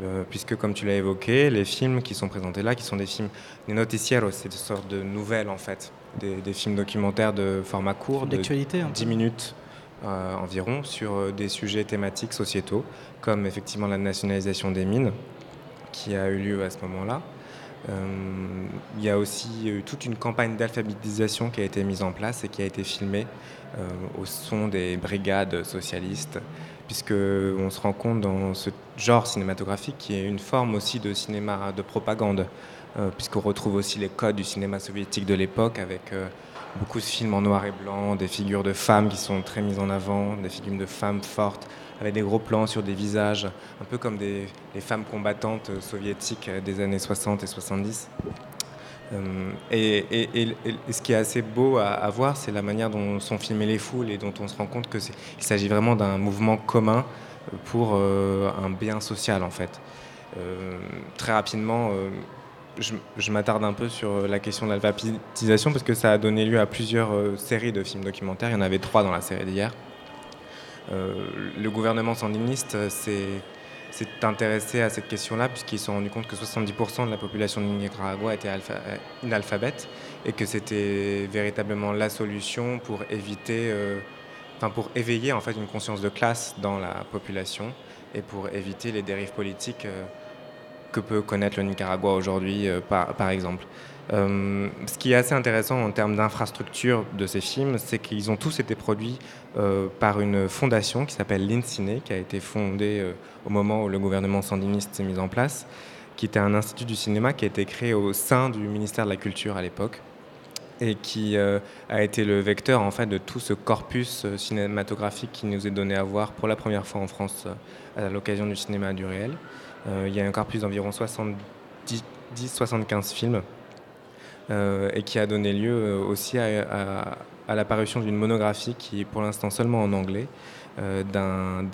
Euh, puisque, comme tu l'as évoqué, les films qui sont présentés là, qui sont des films, des noticieros, c'est des sortes de nouvelles en fait, des, des films documentaires de format court, de D'actualité, un peu. 10 minutes euh, environ, sur euh, des sujets thématiques sociétaux, comme effectivement la nationalisation des mines, qui a eu lieu à ce moment-là. Euh, il y a aussi eu toute une campagne d'alphabétisation qui a été mise en place et qui a été filmée au son des brigades socialistes, puisque on se rend compte dans ce genre cinématographique qui est une forme aussi de cinéma de propagande, euh, puisqu'on retrouve aussi les codes du cinéma soviétique de l'époque avec euh, beaucoup de films en noir et blanc, des figures de femmes qui sont très mises en avant, des figures de femmes fortes, avec des gros plans sur des visages, un peu comme les femmes combattantes soviétiques des années 60 et 70. Euh, et, ce qui est assez beau à, voir, c'est la manière dont sont filmées les foules et dont on se rend compte qu'il s'agit vraiment d'un mouvement commun pour euh, un bien social en fait. Euh, très rapidement, je, m'attarde un peu sur la question de l'alphabétisation parce que ça a donné lieu à plusieurs séries de films documentaires. Il y en avait trois dans la série d'hier. Le gouvernement sandiniste s'est s'est intéressé à cette question-là puisqu'ils se sont rendus compte que 70% de la population du Nicaragua était euh, inalphabète et que c'était véritablement la solution pour éviter, euh, enfin pour éveiller en fait une conscience de classe dans la population et pour éviter les dérives politiques euh, que peut connaître le Nicaragua aujourd'hui, par exemple. Euh, ce qui est assez intéressant en termes d'infrastructure de ces films, c'est qu'ils ont tous été produits euh, par une fondation qui s'appelle l'INCINE, qui a été fondée euh, au moment où le gouvernement sandiniste s'est mis en place, qui était un institut du cinéma qui a été créé au sein du ministère de la Culture à l'époque et qui a été le vecteur en fait de tout ce corpus cinématographique qui nous est donné à voir pour la première fois en France à l'occasion du cinéma du réel. Il y a un corpus d'environ 70-75 films euh, et qui a donné lieu euh, aussi à, à- à l'apparition d'une monographie qui est pour l'instant seulement en anglais euh, d'un-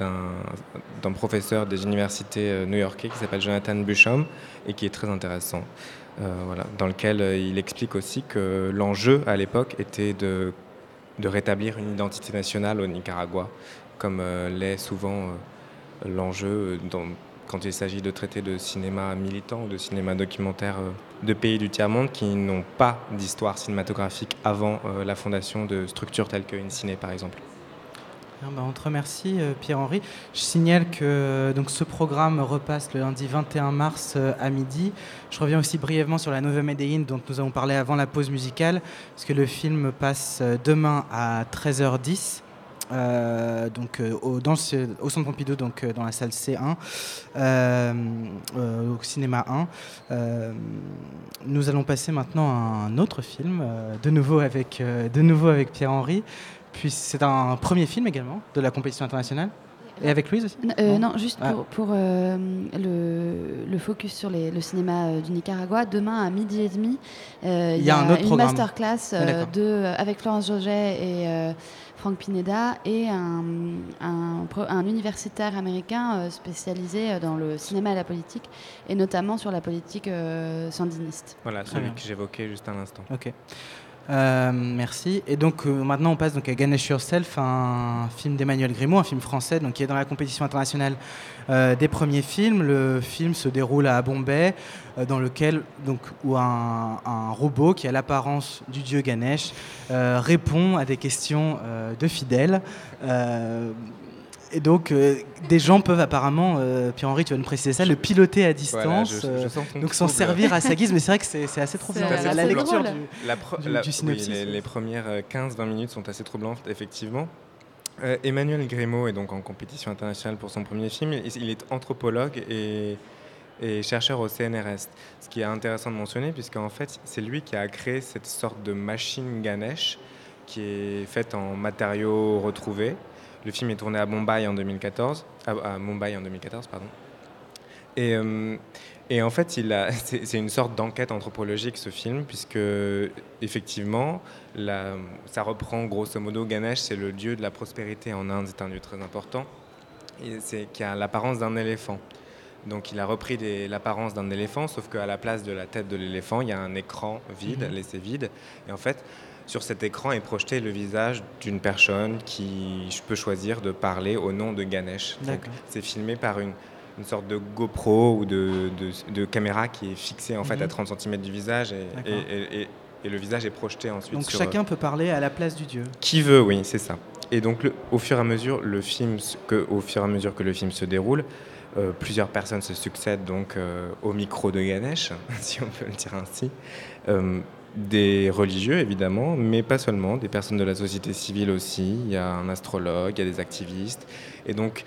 professeur des universités euh, new-yorkais qui s'appelle Jonathan Busham et qui est très intéressant. Euh, voilà, dans lequel euh, il explique aussi que l'enjeu à l'époque était de, rétablir une identité nationale au Nicaragua, comme euh, l'est souvent euh, l'enjeu dans- quand il s'agit de traiter de cinéma militant ou de cinéma documentaire euh, de pays du tiers-monde qui n'ont pas d'histoire cinématographique avant euh, la fondation de structures telles que InCiné par exemple. Bien, bah, on te remercie euh, Pierre-Henri. Je signale que donc, ce programme repasse le lundi 21 mars à midi. Je reviens aussi brièvement sur la Nova Medellin dont nous avons parlé avant la pause musicale, parce que le film passe demain à 13h10. Euh, donc euh, au, dans ce- au centre Pompidou, donc euh, dans la salle C1, euh, euh, au cinéma 1. Euh, nous allons passer maintenant à un autre film, de nouveau avec, de nouveau avec Pierre-Henri. Puis c'est un premier film également de la compétition internationale. Et avec Louise aussi? Non, juste Ah. pour, pour, le, le focus sur les- le cinéma du Nicaragua, demain à midi et demi, Il y a un autre une programme. masterclass Ah, de, avec Florence Joget et Franck Pineda et un, un, pro- un universitaire américain euh, spécialisé euh, dans le cinéma et la politique, et notamment sur la politique euh, sandiniste. Voilà, celui que j'évoquais juste à l'instant. Ok. Euh, merci. Et donc euh, maintenant on passe donc à Ganesh Yourself, un film d'Emmanuel Grimaud, un film français donc qui est dans la compétition internationale euh, des premiers films. Le film se déroule à Bombay, dans lequel donc où un, un robot qui a l'apparence du dieu Ganesh répond à des questions de fidèles. Euh, et donc, euh, des gens peuvent apparemment, euh, Pierre-Henri, tu vas nous préciser ça, le piloter à distance, je- je euh, sens ton donc s'en servir à sa guise. Mais c'est vrai que c'est assez troublant. La, assez la lecture du, La pro- du- la- du oui, synopsis. les, les premières euh, 15-20 minutes sont assez troublantes, effectivement. Euh, Emmanuel Grimaud est donc en compétition internationale pour son premier film. Il, il est anthropologue et, et chercheur au CNRS. Ce qui est intéressant de mentionner, puisqu'en fait, c'est lui qui a créé cette sorte de machine Ganesh qui est faite en matériaux retrouvés. Le film est tourné à Mumbai en 2014, à, à Mumbai en 2014, pardon. Et, euh, et en fait, c'est une sorte d'enquête anthropologique ce film, puisque effectivement, la- ça reprend grosso modo Ganesh, c'est le dieu de la prospérité en Inde, c'est un dieu très important, et c'est qui a l'apparence d'un éléphant. Donc il a repris l'apparence d'un éléphant, sauf qu'à la place de la tête de l'éléphant, il y a un écran vide, Mhm. laissé vide. Et en fait, sur cet écran est projeté le visage d'une personne qui je peux choisir de parler au nom de Ganesh. C'est filmé par une, une sorte de GoPro ou de, de- de caméra qui est fixée en fait Mhm. à 30 cm du visage et, et- et- et- et le visage est projeté ensuite Donc sur... chacun peut parler à la place du dieu. Qui veut, oui, c'est ça. Et donc, le- au fur et à mesure, le film, que, au fur et à mesure que le film se déroule, euh, plusieurs personnes se succèdent donc euh, au micro de Ganesh, si on peut le dire ainsi. Des religieux évidemment, mais pas seulement, des personnes de la société civile aussi. Il y a un astrologue, il y a des activistes, et donc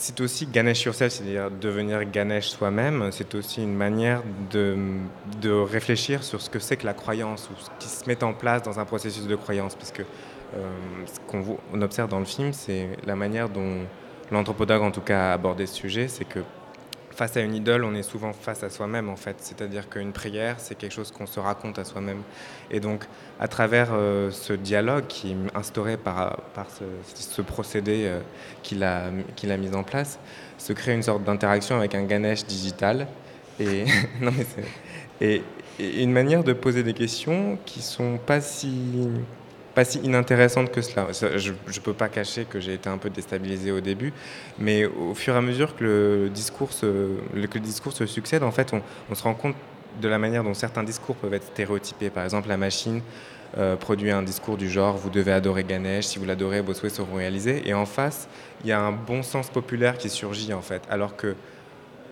c'est aussi Ganesh yourself, c'est-à-dire devenir Ganesh soi-même. C'est aussi une manière de, de réfléchir sur ce que c'est que la croyance ou ce qui se met en place dans un processus de croyance. Parce que euh, ce qu'on observe dans le film, c'est la manière dont l'anthropologue, en tout cas, a abordé ce sujet. C'est que face à une idole, on est souvent face à soi-même, en fait. C'est-à-dire qu'une prière, c'est quelque chose qu'on se raconte à soi-même. Et donc, à travers euh, ce dialogue qui est instauré par, par ce, procédé euh, qu'il a, qu'il a mis en place, se crée une sorte d'interaction avec un Ganesh digital. Et, et, et une manière de poser des questions qui sont pas si pas si inintéressantes que cela. Je ne peux pas cacher que j'ai été un peu déstabilisé au début, mais au fur et à mesure que le discours se, que le discours se succède, en fait, on, on se rend compte de la manière dont certains discours peuvent être stéréotypés. Par exemple, la machine euh, produit un discours du genre vous devez adorer Ganesh, si vous l'adorez, vos souhaits seront réalisés. Et en face, il y a un bon sens populaire qui surgit en fait, alors que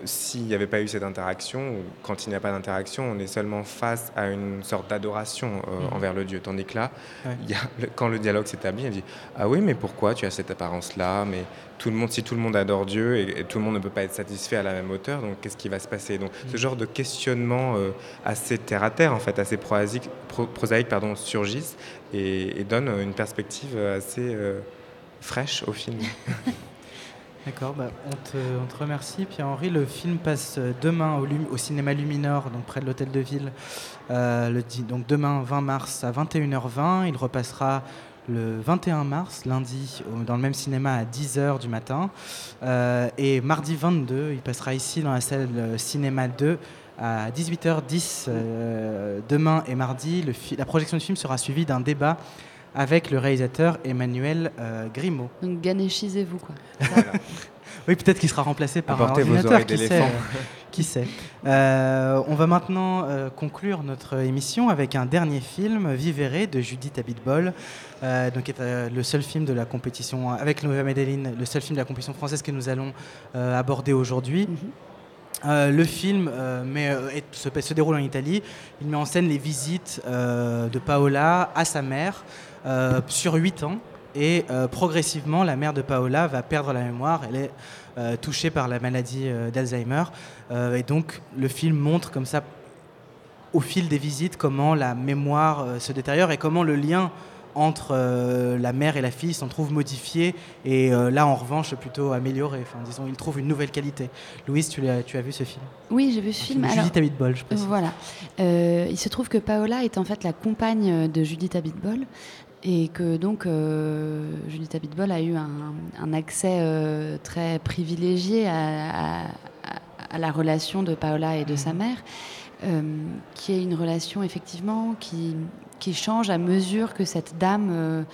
s'il n'y avait pas eu cette interaction, ou quand il n'y a pas d'interaction, on est seulement face à une sorte d'adoration euh, Mhm. envers le Dieu. Tandis que là, Ouais. il y a, le- quand le dialogue s'établit, elle dit Ah oui, mais pourquoi tu as cette apparence-là? Mais tout le monde, si tout le monde adore Dieu et, et tout le monde ne peut pas être satisfait à la même hauteur, donc qu'est-ce qui va se passer? Donc ce genre de questionnement euh, assez terre à terre, en fait, assez prosaïque, pro- prosaïque pardon, surgissent et, et donnent une perspective assez euh, fraîche au film. D'accord, bah, on, te, remercie Pierre-Henri. Le film passe euh, demain au, cinéma Luminor, donc près de l'hôtel de ville, euh, donc demain 20 mars à 21h20. Il repassera le 21 mars, lundi, dans le même cinéma à 10h du matin. Euh, et mardi 22, il passera ici dans la salle Cinéma 2 à 18h10 euh, demain et mardi. La projection du film sera suivie d'un débat avec le réalisateur Emmanuel euh, Grimaud. Donc ganéchisez-vous quoi. Oui, peut-être qu'il sera remplacé par Apportez un vos ordinateur. oreilles Qui sait, d'éléphant. euh, qui sait. Euh, on va maintenant euh, conclure notre émission avec un dernier film, Vivere, de Judith Abitbol, euh, donc qui est euh, le seul film de la compétition avec Nova Medellin, le seul film de la compétition française que nous allons euh, aborder aujourd'hui. Euh, le film euh, euh, se, se déroule en Italie. Il met en scène les visites euh, de Paola à sa mère euh, sur 8 ans. Et euh, progressivement, la mère de Paola va perdre la mémoire. Elle est euh, touchée par la maladie euh, d'Alzheimer. Euh, et donc, le film montre comme ça, au fil des visites, comment la mémoire euh, se détériore et comment le lien entre euh, la mère et la fille s'en trouve modifié et euh, là en revanche plutôt amélioré. Enfin, disons, il trouve une nouvelle qualité. Louise, tu, l'as- tu as vu ce film? Oui, j'ai vu ce film. Alors, Judith Abitbol, je précise. Voilà. Euh, il se trouve que Paola est en fait la compagne de Judith Abitbol et que donc euh, Judith Abitbol a eu un, un accès euh, très privilégié à, à- à la relation de Paola et de sa mère, euh, qui est une relation effectivement qui, qui change à mesure que cette dame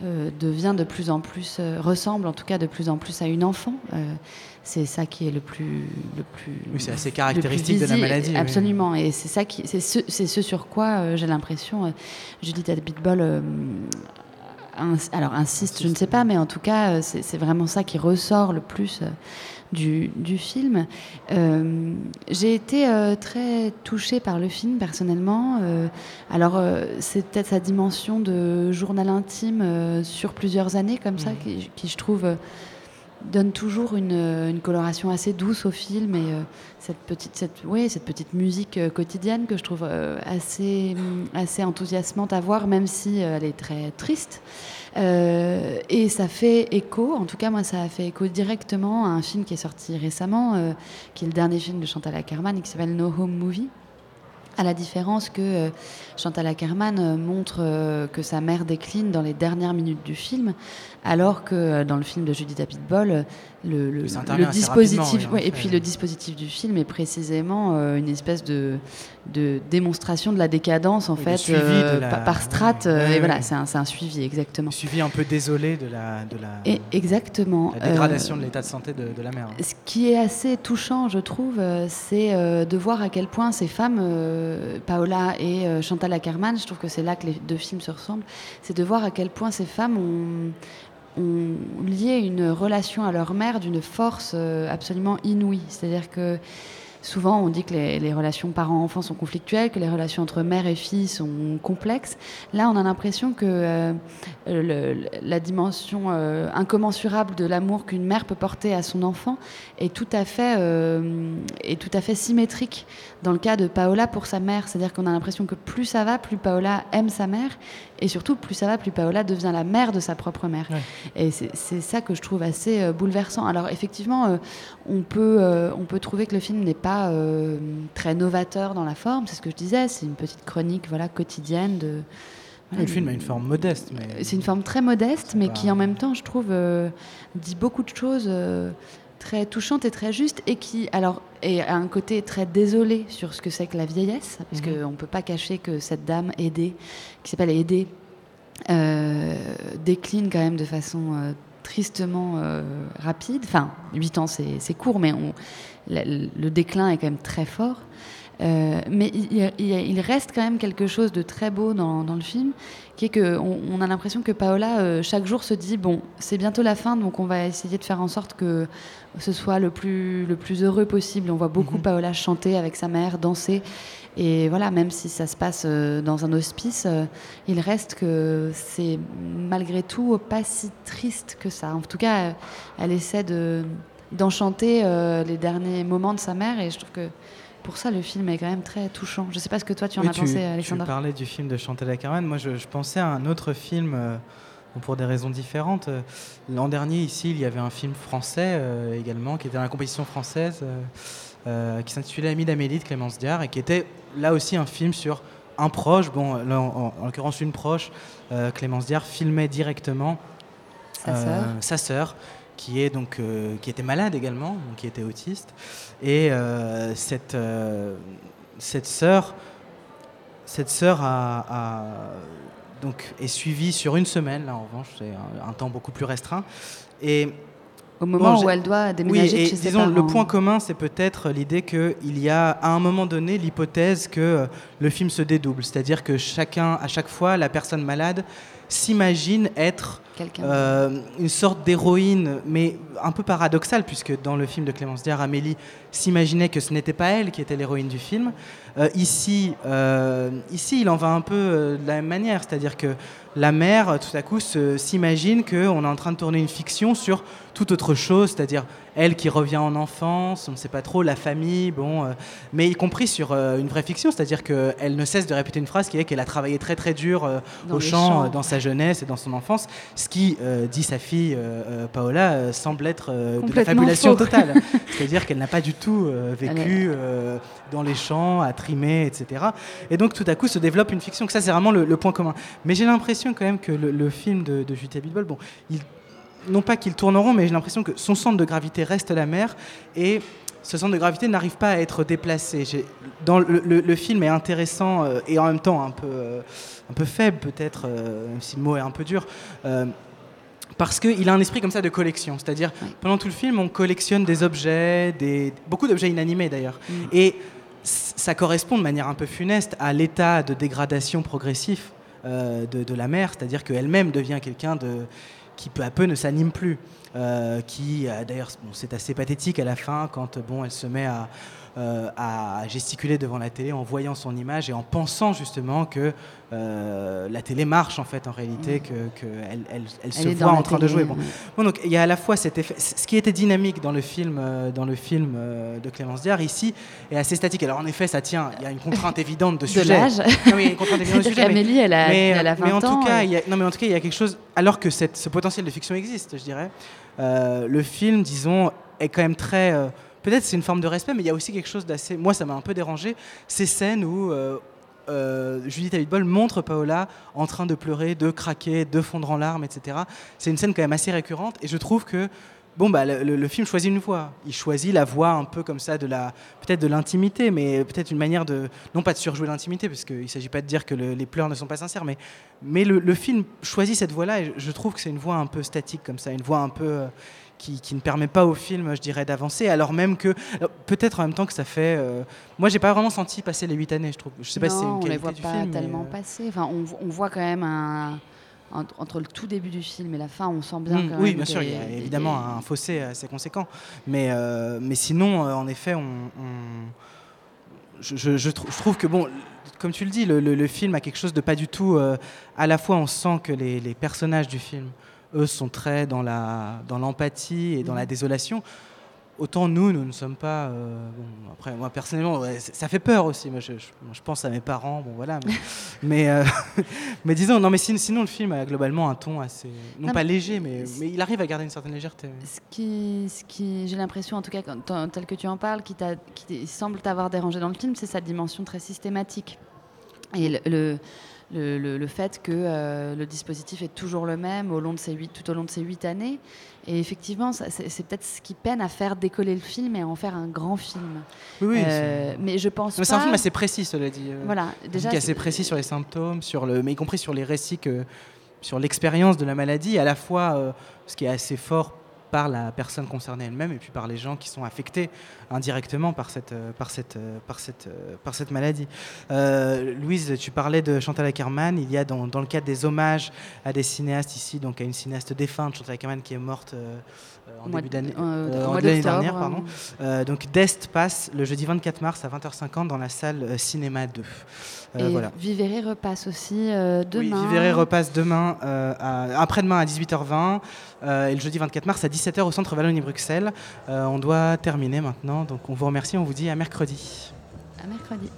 devient de plus en plus, euh, ressemble en tout cas de plus en plus à une enfant. Euh, c'est ça qui est le plus, le plus. Oui, c'est assez caractéristique de la maladie, oui. Absolument, et c'est ça qui, c'est ce, ce sur quoi euh, j'ai l'impression euh, Judith Abitbol. Alors insiste, je ne sais pas, mais en tout cas, euh, c'est vraiment ça qui ressort le plus euh, du, du film. Euh, J'ai été euh, très touchée par le film personnellement. Euh, alors c'est peut-être sa dimension de journal intime sur plusieurs années comme ça, Mhm. qui, qui, je trouve donne toujours une, coloration assez douce au film et euh, cette petite cette ouais, cette petite musique euh, quotidienne que je trouve euh, assez hum, assez enthousiasmante à voir même si elle est très triste. Et ça fait écho en tout cas moi ça a fait écho directement à un film qui est sorti récemment qui est le dernier film de Chantal Ackerman et qui s'appelle No Home Movie. À la différence que Chantal Ackerman montre que sa mère décline dans les dernières minutes du film, alors que euh, dans le film de Judith Abitbol, euh, le, le, dispositif, ouais, et puis le dispositif du film est précisément euh, une espèce de, de démonstration de la décadence en fait euh, la- par, strate, Ouais, et ouais, voilà, c'est un, un suivi exactement. Suivi un peu désolé de la, de la, Et exactement. la dégradation euh, de l'état de santé de, de la mère. ce qui est assez touchant, je trouve, c'est de voir à quel point ces femmes, Paola et Chantal Ackerman, je trouve que c'est là que les deux films se ressemblent, c'est de voir à quel point ces femmes ont, ont lié une relation à leur mère d'une force euh, absolument inouïe. C'est-à-dire que Souvent, on dit que les, les relations parents-enfants sont conflictuelles, que les relations entre mère et fille sont complexes. Là, on a l'impression que euh, le- la dimension euh, incommensurable de l'amour qu'une mère peut porter à son enfant est tout à fait, euh, est tout à fait symétrique dans le cas de Paola pour sa mère. C'est-à-dire qu'on a l'impression que plus ça va, plus Paola aime sa mère, et surtout plus ça va, plus Paola devient la mère de sa propre mère. Et c'est ça que je trouve assez bouleversant. Alors effectivement, on, peut, on peut trouver que le film n'est pas euh, très novateur dans la forme, c'est ce que je disais, c'est une petite chronique voilà, quotidienne de... Le film a une forme modeste, mais C'est une forme très modeste, mais pas- qui en même temps, je trouve, euh, dit beaucoup de choses euh, très touchantes et très justes, et qui, alors, et a un côté très désolé sur ce que c'est que la vieillesse, parce Mhm. qu'on ne peut pas cacher que cette dame aidée, qui s'appelle Aidée, euh, décline quand même de façon euh, tristement euh, rapide. Enfin, 8 ans, c'est court, mais on, le, le déclin est quand même très fort. Euh, mais il, reste quand même quelque chose de très beau dans, dans le film, qui est que on, a l'impression que Paola euh, chaque jour se dit bon, c'est bientôt la fin, donc on va essayer de faire en sorte que ce soit le plus le plus heureux possible. On voit beaucoup Paola chanter avec sa mère, danser, et voilà, même si ça se passe euh, dans un hospice, il reste que c'est malgré tout pas si triste que ça. En tout cas, elle essaie de d'enchanter euh, les derniers moments de sa mère, et je trouve que pour ça, le film est quand même très touchant. Je ne sais pas ce que toi tu en Oui, as pensé, Tu Alexandre. parlais du film de Chantal Ackerman. Moi, je, je pensais à un autre film euh, pour des raisons différentes. Euh, L'an dernier, ici, il y avait un film français euh, également qui était dans la compétition française qui s'intitulait Ami d'Amélie de Clémence Diard et qui était là aussi un film sur un proche. Bon, là, en, en- en l'occurrence, une proche. Clémence Diard filmait directement Sa sœur. sa sœur, qui est donc euh, qui était malade également, donc qui était autiste, et euh, cette euh, cette sœur cette sœur a, a- donc est suivie sur une semaine là en revanche c'est un, un temps beaucoup plus restreint. Et Au moment Bon, où elle doit déménager oui, et chez ses disons, le point commun, c'est peut-être l'idée qu'il y a à un moment donné l'hypothèse que le film se dédouble. C'est-à-dire que chacun, à chaque fois, la personne malade s'imagine être euh, une sorte d'héroïne, mais un peu paradoxale, puisque dans le film de Clémence Diard, Amélie s'imaginait que ce n'était pas elle qui était l'héroïne du film. Euh, ici, euh, ici, il en va un peu euh, de la même manière, c'est-à-dire que la mère, tout à coup, s'imagine qu'on est en train de tourner une fiction sur toute autre chose, c'est-à-dire elle qui revient en enfance, on ne sait pas trop, la famille, bon, euh, mais y compris sur euh, une vraie fiction, c'est-à-dire qu'elle ne cesse de répéter une phrase qui est qu'elle a travaillé très très dur euh, au champ, dans sa jeunesse et dans son enfance, ce qui, dit sa fille Paola, semble être de la fabulation faux. totale. C'est-à-dire qu'elle n'a pas du tout euh, vécu euh, dans les champs, à trimer, etc. Et donc tout à coup se développe une fiction, que ça c'est vraiment le, le point commun. Mais j'ai l'impression quand même que le, le film de, de Julia bon, il- non pas qu'il tourne en rond, mais j'ai l'impression que son centre de gravité reste la mer et ce centre de gravité n'arrive pas à être déplacé. Dans le, le- le film est intéressant euh, et en même temps un peu, euh, un peu faible peut-être, euh, même si le mot est un peu dur. Parce qu'il a un esprit comme ça de collection, c'est-à-dire pendant tout le film on collectionne des objets, des... beaucoup d'objets inanimés d'ailleurs, et c- ça correspond de manière un peu funeste à l'état de dégradation progressif euh, de, de la mère, c'est-à-dire qu'elle-même devient quelqu'un de qui peu à peu ne s'anime plus, euh, qui euh, d'ailleurs bon, c'est assez pathétique à la fin quand bon elle se met à euh, à gesticuler devant la télé en voyant son image et en pensant justement que euh, la télé marche en fait en réalité, que, que elle, elle- elle se voit en train de jouer. Bon. donc il y a à la fois cet effet, ce qui était dynamique dans le film, euh, dans le film de Clémence Diard ici est assez statique. Alors en effet, ça tient. Il y a une contrainte évidente de De sujet. l'âge. Non, mais il y a une contrainte évidente de sujet. mais- qu'Amélie, elle a- mais, elle a mais en 20 ans tout cas, et- il y a, non, mais en tout cas, il y a quelque chose. Alors que cette, ce potentiel de fiction existe, je dirais, euh, le film, disons, est quand même très. Peut-être c'est une forme de respect, mais il y a aussi quelque chose d'assez. Moi, ça m'a un peu dérangé. Ces scènes où euh, euh, Judith Abitbol montre Paola en train de pleurer, de craquer, de fondre en larmes, etc. C'est une scène quand même assez récurrente, et je trouve que. Bon, bah, le, film choisit une voix. Il choisit la voix un peu comme ça de la, peut-être de l'intimité, mais peut-être une manière de, non pas de surjouer l'intimité, parce qu'il ne s'agit pas de dire que le- les pleurs ne sont pas sincères, mais, mais le, film choisit cette voix-là, et je trouve que c'est une voix un peu statique comme ça, une voix un peu euh, qui, qui ne permet pas au film, je dirais, d'avancer, alors même que, alors, peut-être en même temps que ça fait, euh, moi, j'ai pas vraiment senti passer les huit années, je trouve. Je sais pas si c'est une on les voit du pas film. mais, tellement euh, passer. Enfin, on, on voit quand même un, un- entre le tout début du film et la fin, on sent bien Mm, quand oui, même bien sûr, il y a des- évidemment un fossé assez conséquent. Mais, euh, mais sinon, euh, en effet, on, on- je, je- je trou- je trouve que, bon, comme tu le dis, le, le- le film a quelque chose de pas du tout. euh, à la fois, on sent que les, les personnages du film, eux, sont très dans la dans l'empathie et dans la désolation. Autant nous, nous ne sommes pas. euh, bon, après, moi personnellement, ouais, ça fait peur aussi. Moi, je, je- pense à mes parents, bon voilà. Mais, mais, euh, mais disons, non, mais sin- sinon, le film a globalement un ton assez, non, Non, pas mais léger, mais, mais il arrive à garder une certaine légèreté. Ce qui, ce qui j'ai l'impression, en tout cas, quand- tel que tu en parles, qui, qui semble t'avoir dérangé dans le film, c'est sa dimension très systématique. Et le, le, le- le- le fait que euh, le dispositif est toujours le même au long de ces huit, tout au long de ces huit années. Et effectivement, c'est peut-être ce qui peine à faire décoller le film et à en faire un grand film. Oui, oui, Euh, mais je pense C'est un film assez précis, cela dit. euh, Voilà, déjà, qui est assez précis sur les symptômes, sur le, mais y compris sur les récits, que, sur l'expérience de la maladie, à la fois euh, ce qui est assez fort par la personne concernée elle-même et puis par les gens qui sont affectés indirectement par cette, euh, par cette, euh, par cette, euh, par cette maladie. Euh, Louise, tu parlais de Chantal Ackerman. Il y a dans, dans le cadre des hommages à des cinéastes ici, donc à une cinéaste défunte, Chantal Ackerman, qui est morte euh, en mois début d'année, euh, dernière, pardon. donc Dest passe le jeudi 24 mars à 20h50 dans la salle Cinéma 2. Euh, et voilà. Repasse aussi euh, Oui, demain. Vivere repasse demain, euh, à- après-demain à 18h20 euh, et le jeudi 24 mars à 17h au centre Wallonie-Bruxelles. On doit terminer maintenant, donc on vous remercie, on vous dit à mercredi. À mercredi.